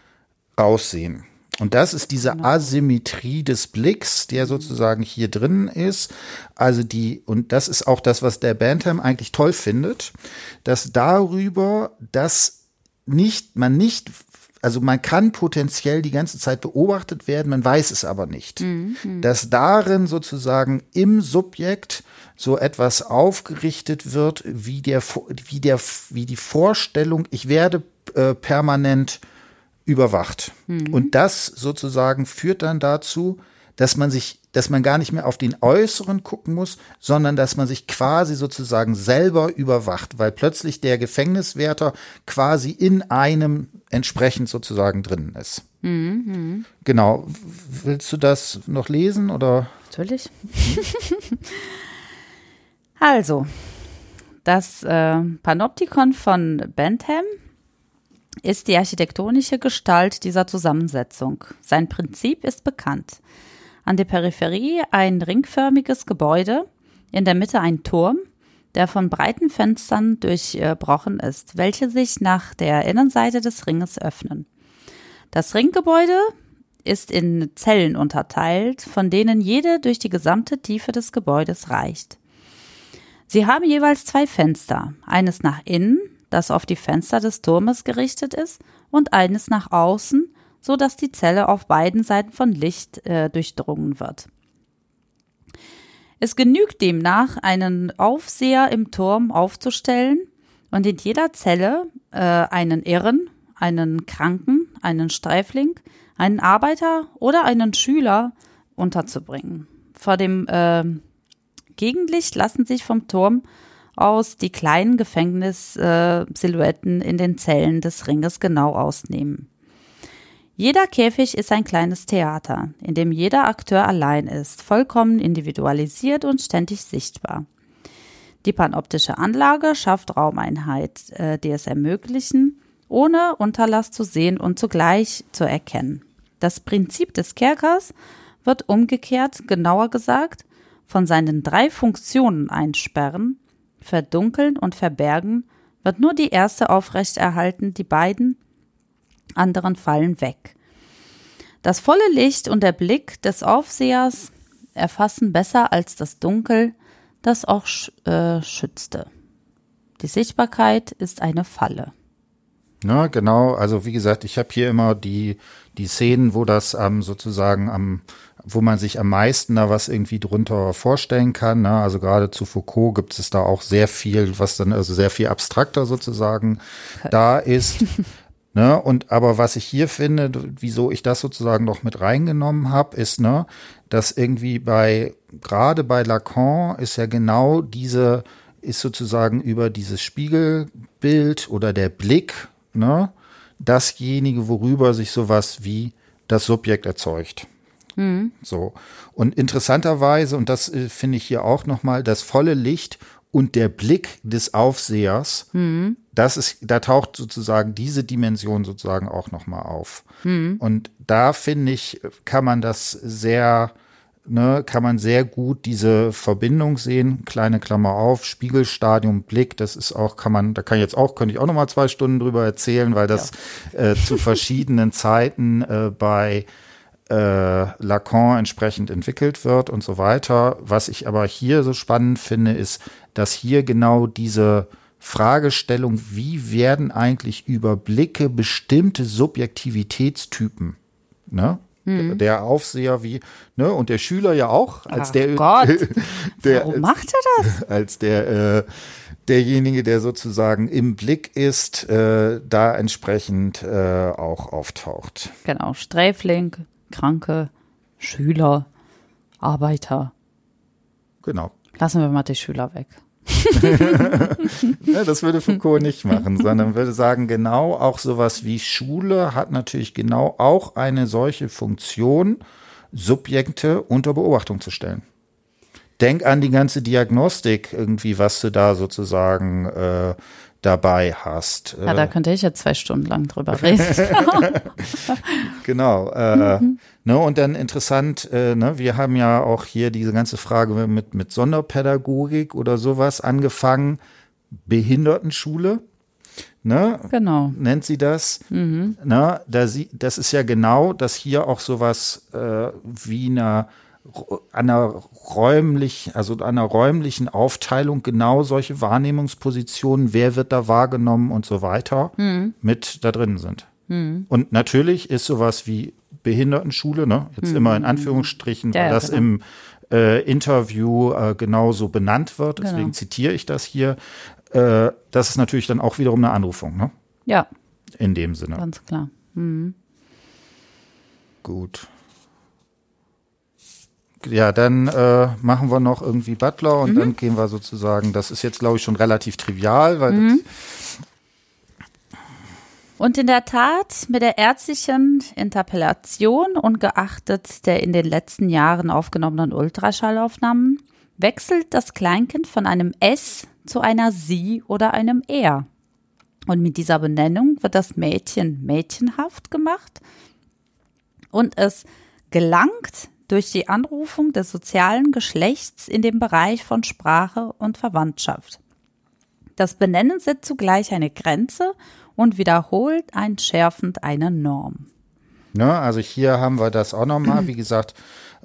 raussehen. Und das ist diese Asymmetrie des Blicks, der sozusagen hier drin ist. Also die, und das ist auch das, was der Bantam eigentlich toll findet, dass darüber, dass nicht, man nicht, also man kann potenziell die ganze Zeit beobachtet werden, man weiß es aber nicht. Dass darin sozusagen im Subjekt so etwas aufgerichtet wird, wie der, wie der, wie die Vorstellung, ich werde äh, permanent überwacht. Und das sozusagen führt dann dazu, dass man sich, dass man gar nicht mehr auf den Äußeren gucken muss, sondern dass man sich quasi sozusagen selber überwacht, weil plötzlich der Gefängniswärter quasi in einem entsprechend sozusagen drin ist. Genau. Willst du das noch lesen oder? Natürlich. also, das äh, Panoptikon von Bentham ist die architektonische Gestalt dieser Zusammensetzung. Sein Prinzip ist bekannt. An der Peripherie ein ringförmiges Gebäude, in der Mitte ein Turm, der von breiten Fenstern durchbrochen ist, welche sich nach der Innenseite des Ringes öffnen. Das Ringgebäude ist in Zellen unterteilt, von denen jede durch die gesamte Tiefe des Gebäudes reicht. Sie haben jeweils zwei Fenster, eines nach innen, das auf die Fenster des Turmes gerichtet ist, und eines nach außen, so dass die Zelle auf beiden Seiten von Licht äh, durchdrungen wird. Es genügt demnach, einen Aufseher im Turm aufzustellen und in jeder Zelle äh, einen Irren, einen Kranken, einen Streifling, einen Arbeiter oder einen Schüler unterzubringen. Vor dem äh, Gegenlicht lassen sich vom Turm aus die kleinen Gefängnissilhouetten äh, in den Zellen des Ringes genau ausnehmen. Jeder Käfig ist ein kleines Theater, in dem jeder Akteur allein ist, vollkommen individualisiert und ständig sichtbar. Die panoptische Anlage schafft Raumeinheit, äh, die es ermöglichen, ohne Unterlass zu sehen und zugleich zu erkennen. Das Prinzip des Kerkers wird umgekehrt, genauer gesagt, von seinen drei Funktionen einsperren, verdunkeln und verbergen, wird nur die erste aufrechterhalten, die beiden anderen fallen weg. Das volle Licht und der Blick des Aufsehers erfassen besser als das Dunkel, das auch äh, schützte. Die Sichtbarkeit ist eine Falle. Ja, genau. Also wie gesagt, ich habe hier immer die die Szenen, wo das ähm, sozusagen am wo man sich am meisten da was irgendwie drunter vorstellen kann. Ne? Also gerade zu Foucault gibt es da auch sehr viel, was dann also sehr viel abstrakter sozusagen okay. da ist. ne? Und aber was ich hier finde, wieso ich das sozusagen noch mit reingenommen habe, ist, ne, dass irgendwie bei gerade bei Lacan ist ja genau diese ist sozusagen über dieses Spiegelbild oder der Blick, ne, dasjenige, worüber sich sowas wie das Subjekt erzeugt. Mhm. So. Und interessanterweise, und das äh, finde ich hier auch nochmal, das volle Licht und der Blick des Aufsehers, mhm. das ist, da taucht sozusagen diese Dimension sozusagen auch nochmal auf. Mhm. Und da finde ich, kann man das sehr, ne, kann man sehr gut diese Verbindung sehen. Kleine Klammer auf, Spiegelstadium, Blick, das ist auch, kann man, da kann ich jetzt auch, könnte ich auch noch mal zwei Stunden drüber erzählen, weil das ja. äh, zu verschiedenen Zeiten äh, bei äh, Lacan entsprechend entwickelt wird und so weiter. Was ich aber hier so spannend finde, ist, dass hier genau diese Fragestellung, wie werden eigentlich über Blicke bestimmte Subjektivitätstypen, ne? Mhm. Der Aufseher wie, ne, und der Schüler ja auch, als Ach der, Gott. der Warum macht er das? Als der, äh, derjenige, der sozusagen im Blick ist, äh, da entsprechend äh, auch auftaucht. Genau, Sträfling, Kranke, Schüler, Arbeiter. Genau. Lassen wir mal die Schüler weg. ja, das würde Foucault nicht machen, sondern würde sagen, genau auch sowas wie Schule hat natürlich genau auch eine solche Funktion, Subjekte unter Beobachtung zu stellen. Denk an die ganze Diagnostik irgendwie, was du da sozusagen äh, dabei hast. Ja, da äh, könnte ich jetzt zwei Stunden lang drüber reden. genau. Äh, mhm. ne, und dann interessant, äh, ne, wir haben ja auch hier diese ganze Frage mit, mit Sonderpädagogik oder sowas angefangen. Behindertenschule. Ne? Genau. Nennt sie das. Mhm. Ne, da sie, das ist ja genau, dass hier auch sowas äh, wie eine einer räumlich, also einer räumlichen Aufteilung genau solche Wahrnehmungspositionen, wer wird da wahrgenommen und so weiter, mhm. mit da drin sind. Mhm. Und natürlich ist sowas wie Behindertenschule, ne, jetzt mhm. immer in Anführungsstrichen, weil ja, das genau. im äh, Interview äh, genauso benannt wird, deswegen genau. zitiere ich das hier. Äh, das ist natürlich dann auch wiederum eine Anrufung, ne? Ja. In dem Sinne. Ganz klar. Mhm. Gut ja, dann äh, machen wir noch irgendwie Butler und mhm. dann gehen wir sozusagen, das ist jetzt, glaube ich, schon relativ trivial, weil mhm. und in der Tat, mit der ärztlichen Interpellation und geachtet der in den letzten Jahren aufgenommenen Ultraschallaufnahmen, wechselt das Kleinkind von einem S zu einer Sie oder einem Er. Und mit dieser Benennung wird das Mädchen mädchenhaft gemacht und es gelangt durch die Anrufung des sozialen Geschlechts in dem Bereich von Sprache und Verwandtschaft. Das Benennen setzt zugleich eine Grenze und wiederholt einschärfend eine Norm. Ja, also hier haben wir das auch nochmal. Wie gesagt,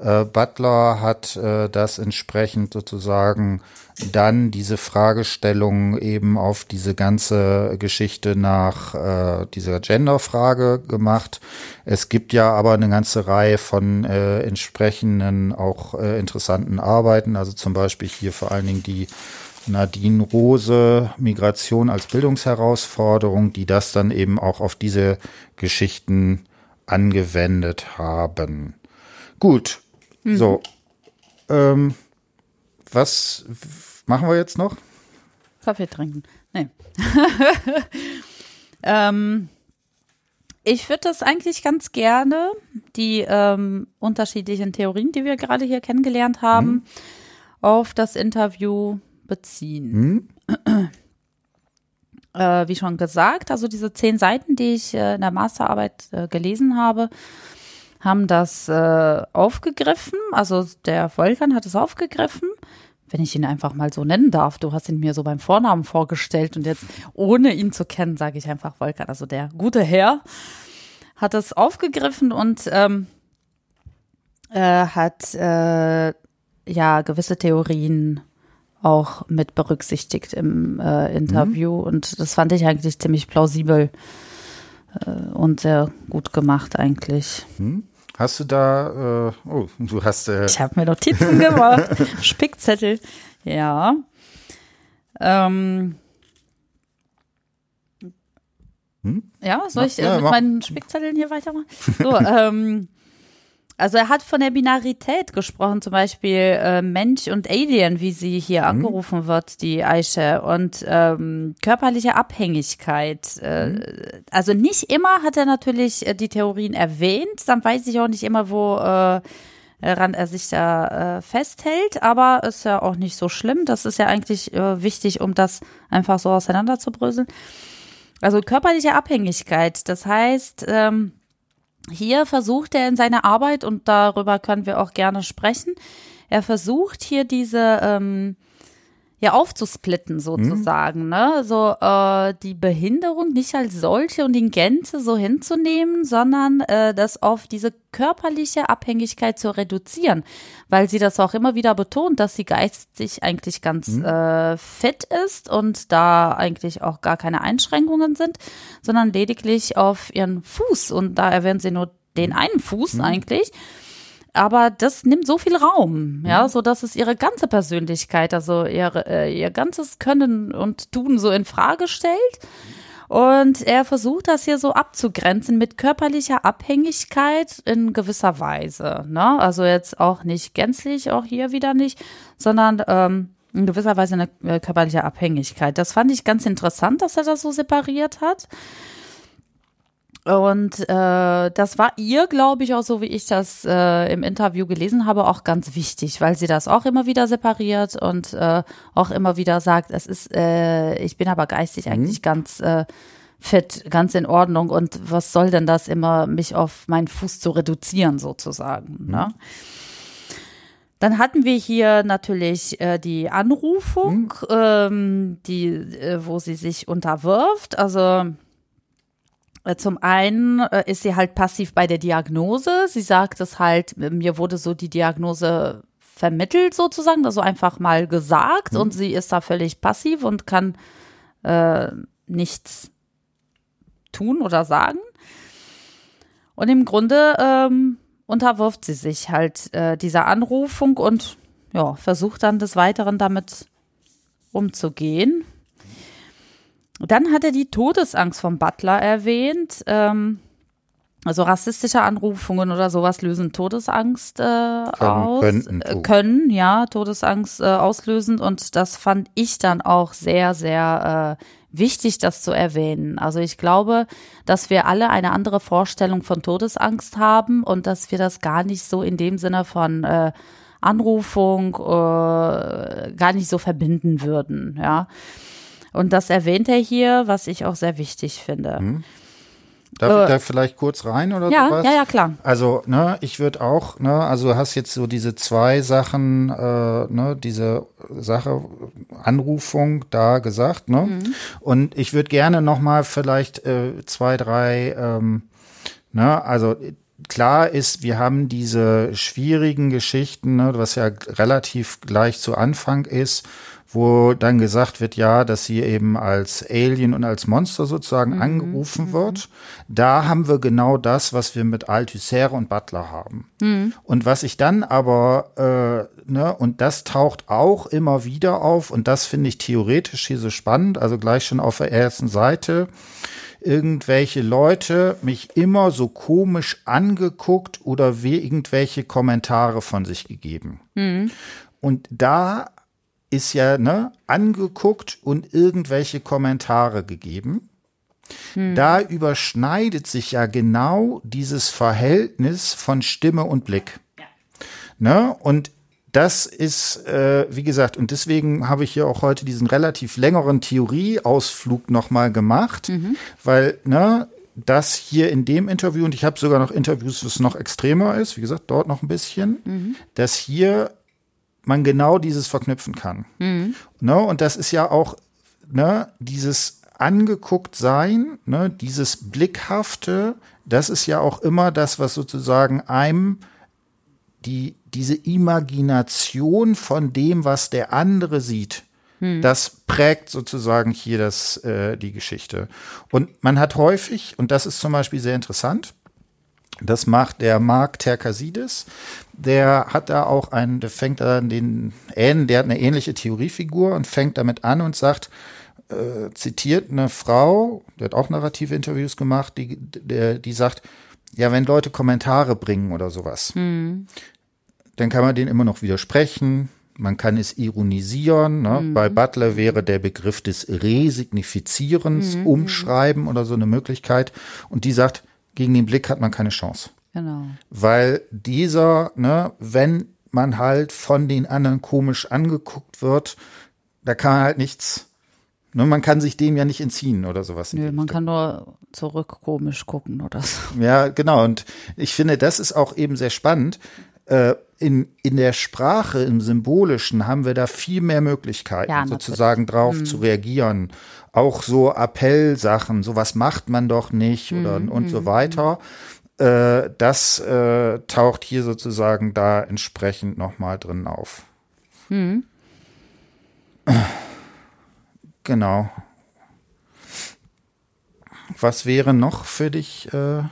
äh, Butler hat äh, das entsprechend sozusagen dann diese Fragestellung eben auf diese ganze Geschichte nach äh, dieser Genderfrage gemacht. Es gibt ja aber eine ganze Reihe von äh, entsprechenden auch äh, interessanten Arbeiten, also zum Beispiel hier vor allen Dingen die Nadine Rose, Migration als Bildungsherausforderung, die das dann eben auch auf diese Geschichten angewendet haben. Gut, mhm. so. Ähm, was machen wir jetzt noch? Kaffee trinken. Nee. ähm, ich würde das eigentlich ganz gerne, die ähm, unterschiedlichen Theorien, die wir gerade hier kennengelernt haben, mhm. auf das Interview beziehen. Mhm. Äh, wie schon gesagt, also diese zehn Seiten, die ich äh, in der Masterarbeit äh, gelesen habe, haben das äh, aufgegriffen. Also der Volkan hat es aufgegriffen wenn ich ihn einfach mal so nennen darf. Du hast ihn mir so beim Vornamen vorgestellt und jetzt, ohne ihn zu kennen, sage ich einfach Volkan. Also der gute Herr hat es aufgegriffen und ähm, äh, hat äh, ja gewisse Theorien auch mit berücksichtigt im äh, Interview mhm. und das fand ich eigentlich ziemlich plausibel äh, und sehr gut gemacht eigentlich. Mhm. Hast du da, äh, oh, du hast. Äh ich habe mir Notizen gemacht, Spickzettel, ja. Ähm, hm? Ja, soll ich äh, ja, mit meinen Spickzetteln hier weitermachen? So, ähm, also er hat von der Binarität gesprochen, zum Beispiel äh, Mensch und Alien, wie sie hier mhm. angerufen wird, die Aisha, und ähm, körperliche Abhängigkeit. Äh, mhm. Also nicht immer hat er natürlich äh, die Theorien erwähnt, dann weiß ich auch nicht immer, wo äh, ran er sich da äh, festhält, aber ist ja auch nicht so schlimm. Das ist ja eigentlich äh, wichtig, um das einfach so auseinanderzubröseln. Also körperliche Abhängigkeit, das heißt, ähm, hier versucht er in seiner Arbeit, und darüber können wir auch gerne sprechen, er versucht hier diese ähm, ja aufzusplitten sozusagen, mhm. ne? So äh, die Behinderung nicht als solche und in Gänze so hinzunehmen, sondern äh, das auf diese körperliche Abhängigkeit zu reduzieren, weil sie das auch immer wieder betont, dass sie geistig eigentlich ganz mhm. äh, fit ist und da eigentlich auch gar keine Einschränkungen sind, sondern lediglich auf ihren Fuß und da erwähnen sie nur den einen Fuß mhm. eigentlich aber das nimmt so viel Raum, ja, mhm. so dass es ihre ganze Persönlichkeit, also ihre, äh, ihr ganzes Können und Tun so in Frage stellt. Und er versucht das hier so abzugrenzen mit körperlicher Abhängigkeit in gewisser Weise. Ne? Also jetzt auch nicht gänzlich, auch hier wieder nicht, sondern ähm, in gewisser Weise eine äh, körperliche Abhängigkeit. Das fand ich ganz interessant, dass er das so separiert hat. Und äh, das war ihr, glaube ich, auch so wie ich das äh, im Interview gelesen habe, auch ganz wichtig, weil sie das auch immer wieder separiert und äh, auch immer wieder sagt, es ist, äh, ich bin aber geistig mhm. eigentlich ganz äh, fit, ganz in Ordnung und was soll denn das immer, mich auf meinen Fuß zu reduzieren sozusagen. Mhm. Ne? Dann hatten wir hier natürlich äh, die Anrufung, mhm. ähm, die, äh, wo sie sich unterwirft. Also zum einen äh, ist sie halt passiv bei der Diagnose. Sie sagt es halt, mir wurde so die Diagnose vermittelt sozusagen, also einfach mal gesagt mhm. und sie ist da völlig passiv und kann äh, nichts tun oder sagen. Und im Grunde ähm, unterwirft sie sich halt äh, dieser Anrufung und ja, versucht dann des Weiteren damit umzugehen. Dann hat er die Todesangst vom Butler erwähnt. Ähm, also rassistische Anrufungen oder sowas lösen Todesangst äh, aus. Könnten, äh, können, ja, Todesangst äh, auslösen. Und das fand ich dann auch sehr, sehr äh, wichtig, das zu erwähnen. Also ich glaube, dass wir alle eine andere Vorstellung von Todesangst haben und dass wir das gar nicht so in dem Sinne von äh, Anrufung äh, gar nicht so verbinden würden, ja. Und das erwähnt er hier, was ich auch sehr wichtig finde. Hm. Darf äh, ich da vielleicht kurz rein oder ja, sowas? Ja, ja, klar. Also, ne, ich würde auch, ne, also du hast jetzt so diese zwei Sachen, äh, ne, diese Sache Anrufung da gesagt, ne? Mhm. Und ich würde gerne noch mal vielleicht äh, zwei, drei, ähm, ne, also klar ist, wir haben diese schwierigen Geschichten, ne, was ja relativ gleich zu Anfang ist, wo dann gesagt wird, ja, dass sie eben als Alien und als Monster sozusagen mhm. angerufen mhm. wird. Da haben wir genau das, was wir mit Althusser und Butler haben. Mhm. Und was ich dann aber, äh, ne, und das taucht auch immer wieder auf, und das finde ich theoretisch hier so spannend, also gleich schon auf der ersten Seite, irgendwelche Leute mich immer so komisch angeguckt oder irgendwelche Kommentare von sich gegeben. Mhm. Und da ist ja ne, angeguckt und irgendwelche Kommentare gegeben. Hm. Da überschneidet sich ja genau dieses Verhältnis von Stimme und Blick. Ja. Ne? Und das ist, äh, wie gesagt, und deswegen habe ich hier auch heute diesen relativ längeren Theorieausflug nochmal gemacht, mhm. weil, ne, das hier in dem Interview, und ich habe sogar noch Interviews, was noch extremer ist, wie gesagt, dort noch ein bisschen, mhm. dass hier man genau dieses verknüpfen kann. Mhm. Ne? Und das ist ja auch ne, dieses angeguckt sein, ne, dieses Blickhafte, das ist ja auch immer das, was sozusagen einem die, diese Imagination von dem, was der andere sieht, hm. das prägt sozusagen hier das, äh, die Geschichte. Und man hat häufig, und das ist zum Beispiel sehr interessant, das macht der Mark Terkasidis. Der hat da auch einen, der fängt da den, der hat eine ähnliche Theoriefigur und fängt damit an und sagt, äh, zitiert eine Frau, der hat auch narrative Interviews gemacht, die, der, die sagt, ja, wenn Leute Kommentare bringen oder sowas, hm. dann kann man denen immer noch widersprechen. Man kann es ironisieren. Ne? Mhm. Bei Butler wäre der Begriff des Resignifizierens, mhm. Umschreiben oder so eine Möglichkeit. Und die sagt, gegen den Blick hat man keine Chance. Genau. Weil dieser, ne, wenn man halt von den anderen komisch angeguckt wird, da kann man halt nichts, ne, man kann sich dem ja nicht entziehen oder sowas. Nö, man kann nur zurück komisch gucken oder so. Ja, genau. Und ich finde, das ist auch eben sehr spannend. Äh, in, in der Sprache, im Symbolischen, haben wir da viel mehr Möglichkeiten, ja, sozusagen drauf mhm. zu reagieren auch so Appellsachen, sowas macht man doch nicht oder mhm. und so mhm, weiter. Äh, das äh, taucht hier sozusagen da entsprechend nochmal drin auf. Mhm. Genau. Was wäre noch für dich? Äh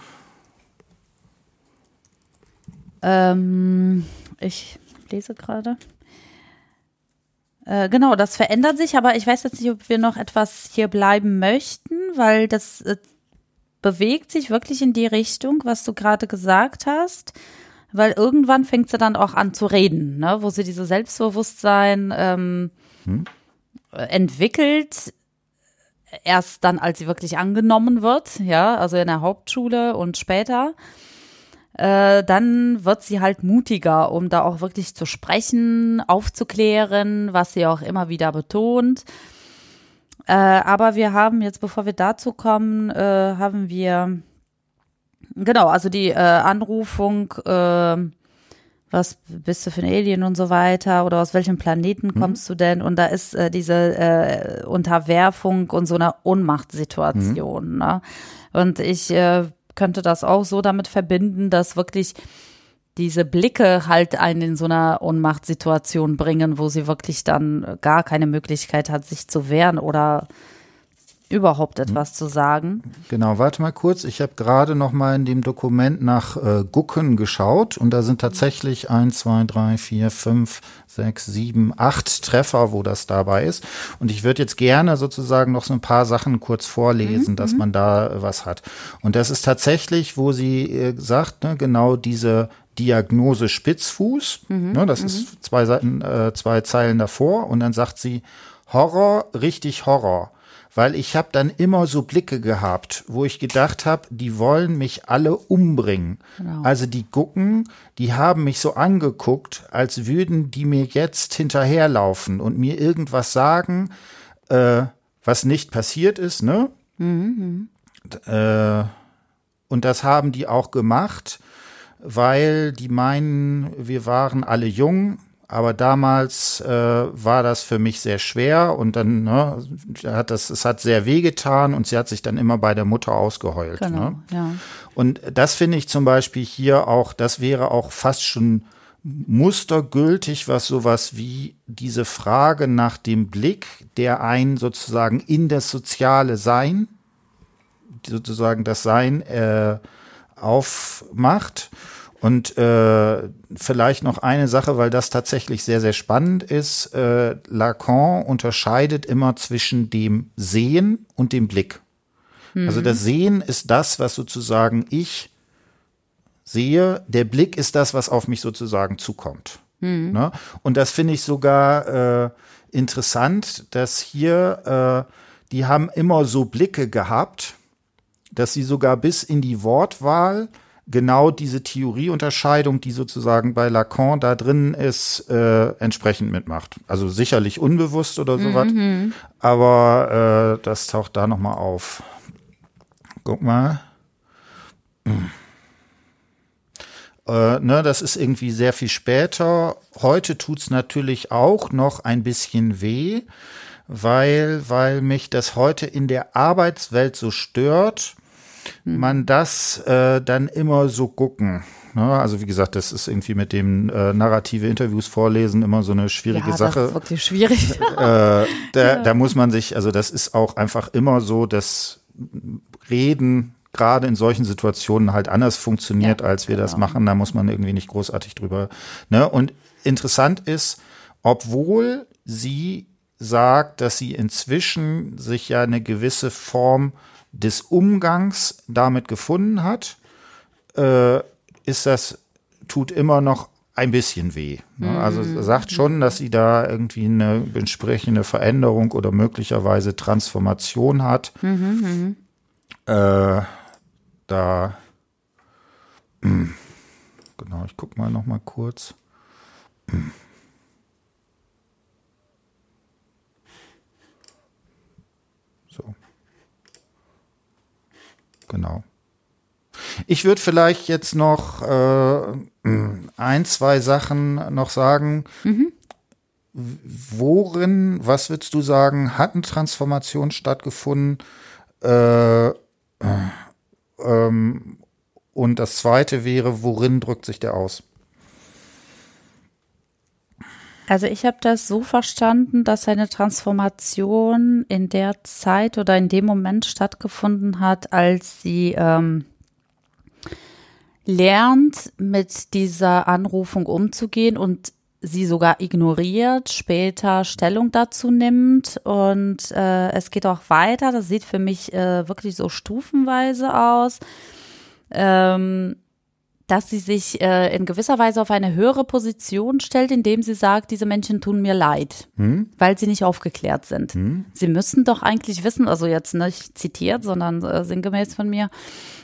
ähm, ich lese gerade. Äh, genau, das verändert sich, aber ich weiß jetzt nicht, ob wir noch etwas hier bleiben möchten, weil das äh, bewegt sich wirklich in die Richtung, was du gerade gesagt hast. Weil irgendwann fängt sie dann auch an zu reden, ne? wo sie dieses Selbstbewusstsein ähm, hm? entwickelt, erst dann, als sie wirklich angenommen wird, ja, also in der Hauptschule und später äh, dann wird sie halt mutiger, um da auch wirklich zu sprechen, aufzuklären, was sie auch immer wieder betont. Äh, aber wir haben jetzt, bevor wir dazu kommen, äh, haben wir genau, also die äh, Anrufung, äh, was bist du für ein Alien und so weiter oder aus welchem Planeten mhm. kommst mhm. du denn? Und da ist äh, diese Unterwerfung und so eine Ohnmachtssituation. Mhm. Ne? Und ich könnte das auch so damit verbinden, dass wirklich diese Blicke halt einen in so einer Ohnmachtssituation bringen, wo sie wirklich dann gar keine Möglichkeit hat, sich zu wehren oder überhaupt etwas zu sagen. Genau, warte mal kurz. Ich habe gerade noch mal in dem Dokument nach äh, Gucken geschaut und da sind tatsächlich eins, zwei, drei, vier, fünf, sechs, sieben, acht Treffer, wo das dabei ist. Und ich würde jetzt gerne sozusagen noch so ein paar Sachen kurz vorlesen, mhm, dass mhm. man da äh, was hat. Und das ist tatsächlich, wo sie äh, sagt, ne, genau diese Diagnose Spitzfuß. Mhm, ne, das mhm. ist zwei Seiten, äh, zwei Zeilen davor. Und dann sagt sie Horror, richtig Horror weil ich habe dann immer so Blicke gehabt, wo ich gedacht habe, die wollen mich alle umbringen. Genau. Also die gucken, die haben mich so angeguckt, als würden die mir jetzt hinterherlaufen und mir irgendwas sagen, äh, was nicht passiert ist, ne? Mhm. Äh, und das haben die auch gemacht, weil die meinen, wir waren alle jung, aber damals äh, war das für mich sehr schwer und dann ne, hat das, es hat sehr wehgetan und sie hat sich dann immer bei der Mutter ausgeheult. Genau, ne? ja. Und das finde ich zum Beispiel hier auch, das wäre auch fast schon mustergültig, was sowas wie diese Frage nach dem Blick, der einen sozusagen in das soziale Sein, sozusagen das Sein äh, aufmacht. Und äh, vielleicht noch eine Sache, weil das tatsächlich sehr, sehr spannend ist. Äh, Lacan unterscheidet immer zwischen dem Sehen und dem Blick. Also das Sehen ist das, was sozusagen ich sehe. Der Blick ist das, was auf mich sozusagen zukommt. Ne? Und das finde ich sogar äh, interessant, dass hier, äh, die haben immer so Blicke gehabt, dass sie sogar bis in die Wortwahl genau diese Theorieunterscheidung, die sozusagen bei Lacan da drin ist, äh, entsprechend mitmacht. Also sicherlich unbewusst oder sowas, aber äh, das taucht da nochmal auf. Guck mal. Hm. Äh, ne, das ist irgendwie sehr viel später. Heute tut's natürlich auch noch ein bisschen weh, weil, weil mich das heute in der Arbeitswelt so stört, man das äh, dann immer so gucken. Ne? Also wie gesagt, das ist irgendwie mit dem äh, narrative Interviews vorlesen immer so eine schwierige ja, Sache das ist wirklich schwierig. äh, da, da muss man sich, also das ist auch einfach immer so, dass Reden gerade in solchen Situationen halt anders funktioniert, Ja, als wir das genau. machen. Da muss man irgendwie nicht großartig drüber. Ne? Und interessant ist, obwohl sie sagt, dass sie inzwischen sich ja eine gewisse Form des Umgangs damit gefunden hat, äh, ist das, tut immer noch ein bisschen weh. Ne? Also sie sagt schon, dass sie da irgendwie eine entsprechende Veränderung oder möglicherweise Transformation hat. Äh, da, Hm. genau, ich guck mal noch mal kurz. Genau. Ich würde vielleicht jetzt noch äh, ein, zwei Sachen noch sagen. Worin, was würdest du sagen, hat eine Transformation stattgefunden? Äh, äh, ähm, und das zweite wäre, worin drückt sich der aus? Also ich habe das so verstanden, dass eine Transformation in der Zeit oder in dem Moment stattgefunden hat, als sie ähm, lernt, mit dieser Anrufung umzugehen und sie sogar ignoriert, später Stellung dazu nimmt und äh, es geht auch weiter. Das sieht für mich äh, wirklich so stufenweise aus. Ähm, dass sie sich äh, in gewisser Weise auf eine höhere Position stellt, indem sie sagt, diese Menschen tun mir leid, weil sie nicht aufgeklärt sind. Sie müssen doch eigentlich wissen, also jetzt nicht zitiert, sondern äh, sinngemäß von mir,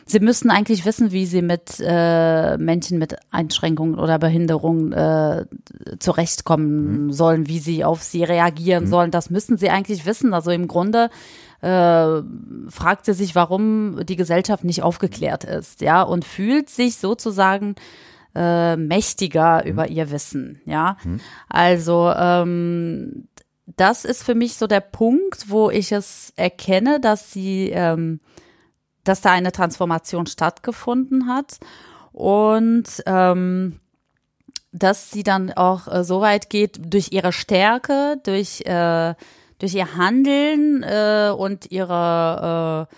sie müssen eigentlich wissen, wie sie mit äh, Menschen mit Einschränkungen oder Behinderungen äh, zurechtkommen sollen, wie sie auf sie reagieren sollen. Das müssen sie eigentlich wissen. Also im Grunde äh, fragt sie sich, warum die Gesellschaft nicht aufgeklärt ist, ja, und fühlt sich sozusagen äh, mächtiger über ihr Wissen, ja. Also ähm, das ist für mich so der Punkt, wo ich es erkenne, dass sie, ähm, dass da eine Transformation stattgefunden hat und ähm, dass sie dann auch äh, so weit geht durch ihre Stärke, durch äh, durch ihr Handeln äh, und ihre äh,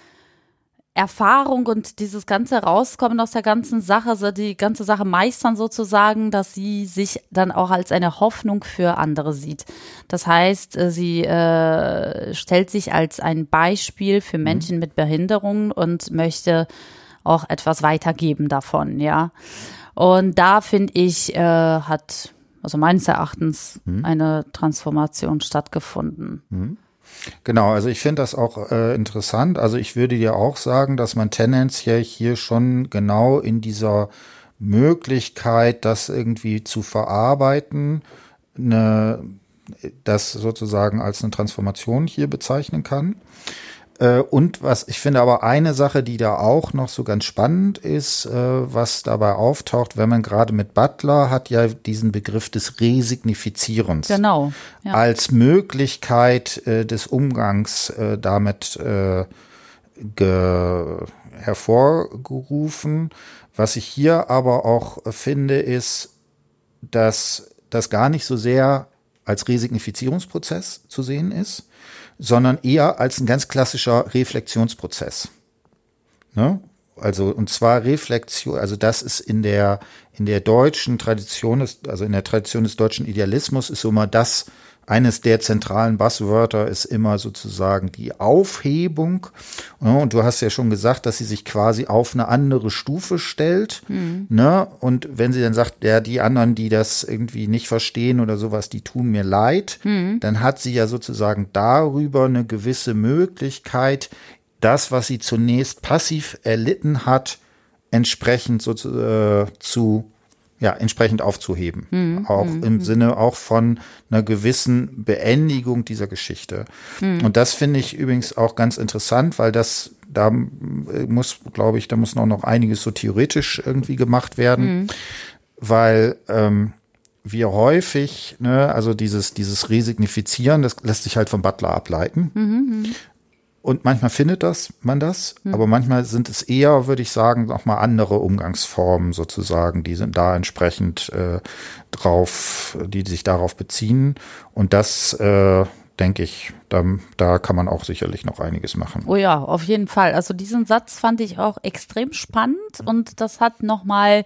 Erfahrung und dieses ganze Rauskommen aus der ganzen Sache, so die ganze Sache meistern sozusagen, dass sie sich dann auch als eine Hoffnung für andere sieht. Das heißt, äh, sie äh, stellt sich als ein Beispiel für Menschen mit Behinderungen und möchte auch etwas weitergeben davon, ja. Und da finde ich, äh, hat also meines Erachtens eine Transformation stattgefunden. Genau, also ich finde das auch äh, interessant. Also ich würde dir auch sagen, dass man tendenziell hier schon genau in dieser Möglichkeit, das irgendwie zu verarbeiten, eine, das sozusagen als eine Transformation hier bezeichnen kann. Äh, und was ich finde aber eine Sache, die da auch noch so ganz spannend ist, äh, was dabei auftaucht, wenn man gerade mit Butler hat ja diesen Begriff des Resignifizierens. Genau. Ja. Als Möglichkeit äh, des Umgangs damit hervorgerufen. Was ich hier aber auch finde, ist, dass das gar nicht so sehr als Resignifizierungsprozess zu sehen ist, sondern eher als ein ganz klassischer Reflexionsprozess. Ne? Also, und zwar Reflexion, also das ist in der, in der deutschen Tradition, also in der Tradition des deutschen Idealismus ist so immer das, eines der zentralen Buzzwörter ist immer sozusagen die Aufhebung. Und du hast ja schon gesagt, dass sie sich quasi auf eine andere Stufe stellt. Mhm. Ne? Und wenn sie dann sagt, ja, die anderen, die das irgendwie nicht verstehen oder sowas, die tun mir leid, mhm. dann hat sie ja sozusagen darüber eine gewisse Möglichkeit, das, was sie zunächst passiv erlitten hat, entsprechend so zu, äh, zu ja, entsprechend aufzuheben. Mhm. Auch mhm. im Sinne auch von einer gewissen Beendigung dieser Geschichte. Mhm. Und das finde ich übrigens auch ganz interessant, weil das, da muss, glaube ich, da muss noch, noch einiges so theoretisch irgendwie gemacht werden, mhm. weil ähm, wir häufig, ne, also dieses, dieses Resignifizieren, das lässt sich halt vom Butler ableiten. Und manchmal findet das man das, mhm. aber manchmal sind es eher, würde ich sagen, nochmal andere Umgangsformen sozusagen, die sind da entsprechend äh, drauf, die sich darauf beziehen. Und das, äh, denke ich, da, da kann man auch sicherlich noch einiges machen. Oh ja, auf jeden Fall. Also diesen Satz fand ich auch extrem spannend und das hat nochmal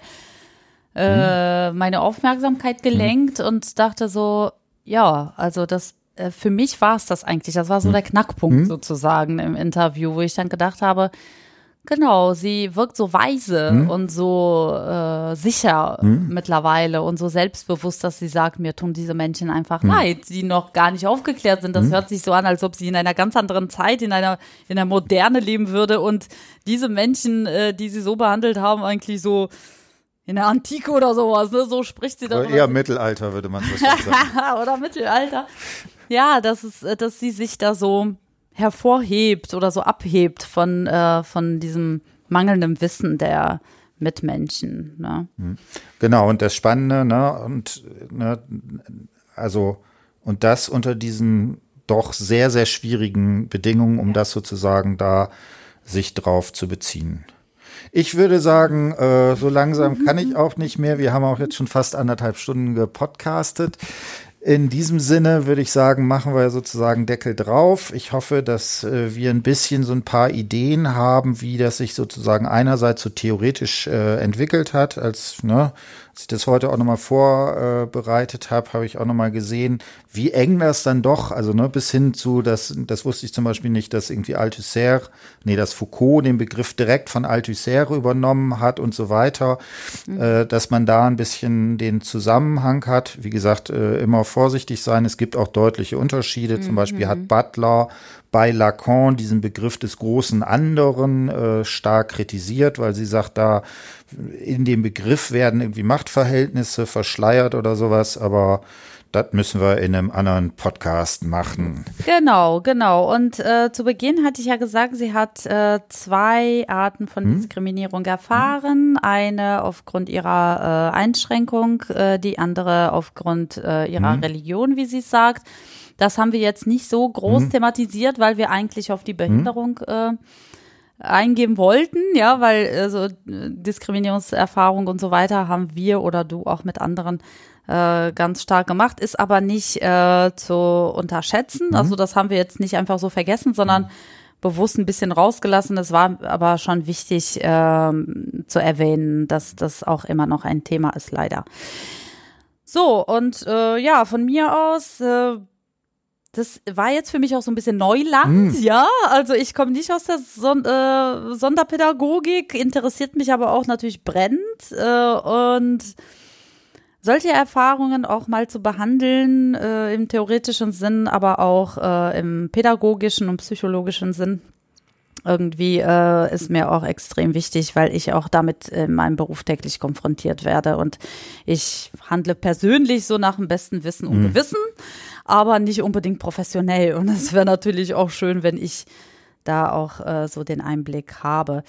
äh, mhm. meine Aufmerksamkeit gelenkt mhm. und dachte so, ja, also das für mich war es das eigentlich. Das war so hm. der Knackpunkt mhm. sozusagen im Interview, wo ich dann gedacht habe, Genau, sie wirkt so weise mhm. und so äh, sicher mhm. mittlerweile und so selbstbewusst, dass sie sagt, mir tun diese Menschen einfach mhm. leid, die noch gar nicht aufgeklärt sind. Das hm. hört sich so an, als ob sie in einer ganz anderen Zeit, in einer in der Moderne leben würde und diese Menschen, äh, die sie so behandelt haben, eigentlich so in der Antike oder sowas, ne? So spricht sie dann. Eher Mittelalter würde man das sagen. oder Mittelalter. Ja, dass es, äh, dass sie sich da so hervorhebt oder so abhebt von, äh, von diesem mangelnden Wissen der Mitmenschen. Ne? Hm. Genau, und das Spannende, ne, und ne, also, und das unter diesen doch sehr, sehr schwierigen Bedingungen, um ja. das sozusagen da sich drauf zu beziehen. Ich würde sagen, äh, so langsam kann ich auch nicht mehr. Wir haben auch jetzt schon fast anderthalb Stunden gepodcastet. In diesem Sinne würde ich sagen, machen wir sozusagen Deckel drauf. Ich hoffe, dass äh, wir ein bisschen so ein paar Ideen haben, wie das sich sozusagen einerseits so theoretisch äh, entwickelt hat, als ne, als ich das heute auch nochmal vorbereitet habe, habe ich auch nochmal gesehen, wie eng das dann doch, also ne, bis hin zu, das, das wusste ich zum Beispiel nicht, dass irgendwie Althusser, nee, dass Foucault den Begriff direkt von Althusser übernommen hat und so weiter, mhm. äh, dass man da ein bisschen den Zusammenhang hat. Wie gesagt, äh, immer vorsichtig sein. Es gibt auch deutliche Unterschiede. Mhm. Zum Beispiel hat Butler bei Lacan diesen Begriff des großen anderen äh, stark kritisiert, weil sie sagt, da in dem Begriff werden irgendwie Machtverhältnisse verschleiert oder sowas, aber das müssen wir in einem anderen Podcast machen. Genau, genau. Und äh, zu Beginn hatte ich ja gesagt, sie hat äh, zwei Arten von hm? Diskriminierung erfahren. Hm? Eine aufgrund ihrer äh, Einschränkung, äh, die andere aufgrund äh, ihrer hm? Religion, wie sie sagt. Das haben wir jetzt nicht so groß mhm. thematisiert, weil wir eigentlich auf die Behinderung mhm. äh, eingeben wollten, ja, weil also Diskriminierungserfahrung und so weiter haben wir oder du auch mit anderen äh, ganz stark gemacht, ist aber nicht äh, zu unterschätzen. Mhm. Also das haben wir jetzt nicht einfach so vergessen, sondern mhm. bewusst ein bisschen rausgelassen. Es war aber schon wichtig äh, zu erwähnen, dass das auch immer noch ein Thema ist, leider. So, und äh, ja, von mir aus äh, das war jetzt für mich auch so ein bisschen Neuland, mm. ja. Also ich komme nicht aus der Son äh, Sonderpädagogik, interessiert mich aber auch natürlich brennend äh, und solche Erfahrungen auch mal zu behandeln äh, im theoretischen Sinn, aber auch äh, im pädagogischen und psychologischen Sinn. Irgendwie äh, ist mir auch extrem wichtig, weil ich auch damit in meinem Beruf täglich konfrontiert werde und ich handle persönlich so nach dem besten Wissen und mm. Gewissen aber nicht unbedingt professionell. Und es wäre natürlich auch schön, wenn ich da auch äh, so den Einblick habe.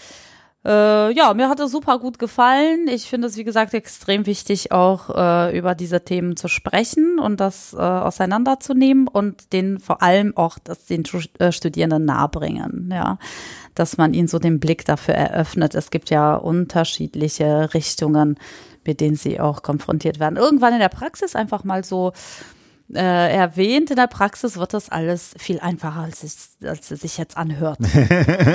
Äh, ja, mir hat es super gut gefallen. Ich finde es, wie gesagt, extrem wichtig, auch äh, über diese Themen zu sprechen und das äh, auseinanderzunehmen und den vor allem auch das den äh, Studierenden nahebringen, ja, dass man ihnen so den Blick dafür eröffnet. Es gibt ja unterschiedliche Richtungen, mit denen sie auch konfrontiert werden. Irgendwann in der Praxis einfach mal so äh, erwähnt, in der Praxis wird das alles viel einfacher, als es, als es sich jetzt anhört.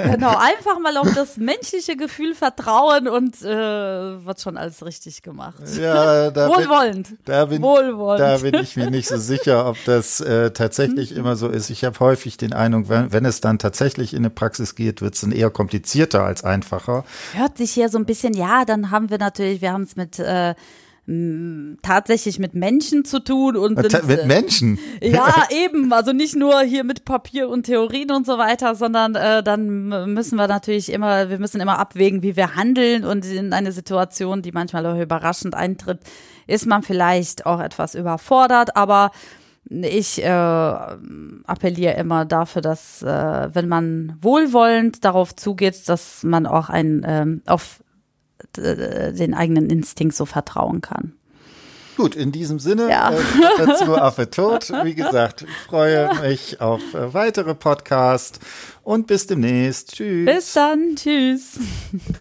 genau, einfach mal auf das menschliche Gefühl vertrauen und äh, wird schon alles richtig gemacht. Ja, da Wohlwollend. Bin, da, bin, Wohlwollend. da bin ich mir nicht so sicher, ob das äh, tatsächlich immer so ist. Ich habe häufig den Eindruck, wenn, wenn es dann tatsächlich in eine Praxis geht, wird es dann eher komplizierter als einfacher. Hört sich hier so ein bisschen, ja, dann haben wir natürlich, wir haben es mit äh, tatsächlich mit Menschen zu tun und sind, mit Menschen. Ja, eben, also nicht nur hier mit Papier und Theorien und so weiter, sondern äh, dann müssen wir natürlich immer, wir müssen immer abwägen, wie wir handeln. Und in eine Situation, die manchmal auch überraschend eintritt, ist man vielleicht auch etwas überfordert, aber ich äh, appelliere immer dafür, dass äh, wenn man wohlwollend darauf zugeht, dass man auch ein ähm, auf äh, den eigenen Instinkt so vertrauen kann. Gut, in diesem Sinne, ja. äh, dazu Affe tot. Wie gesagt, ich freue mich auf äh, weitere Podcasts und bis demnächst. Tschüss. Bis dann. Tschüss.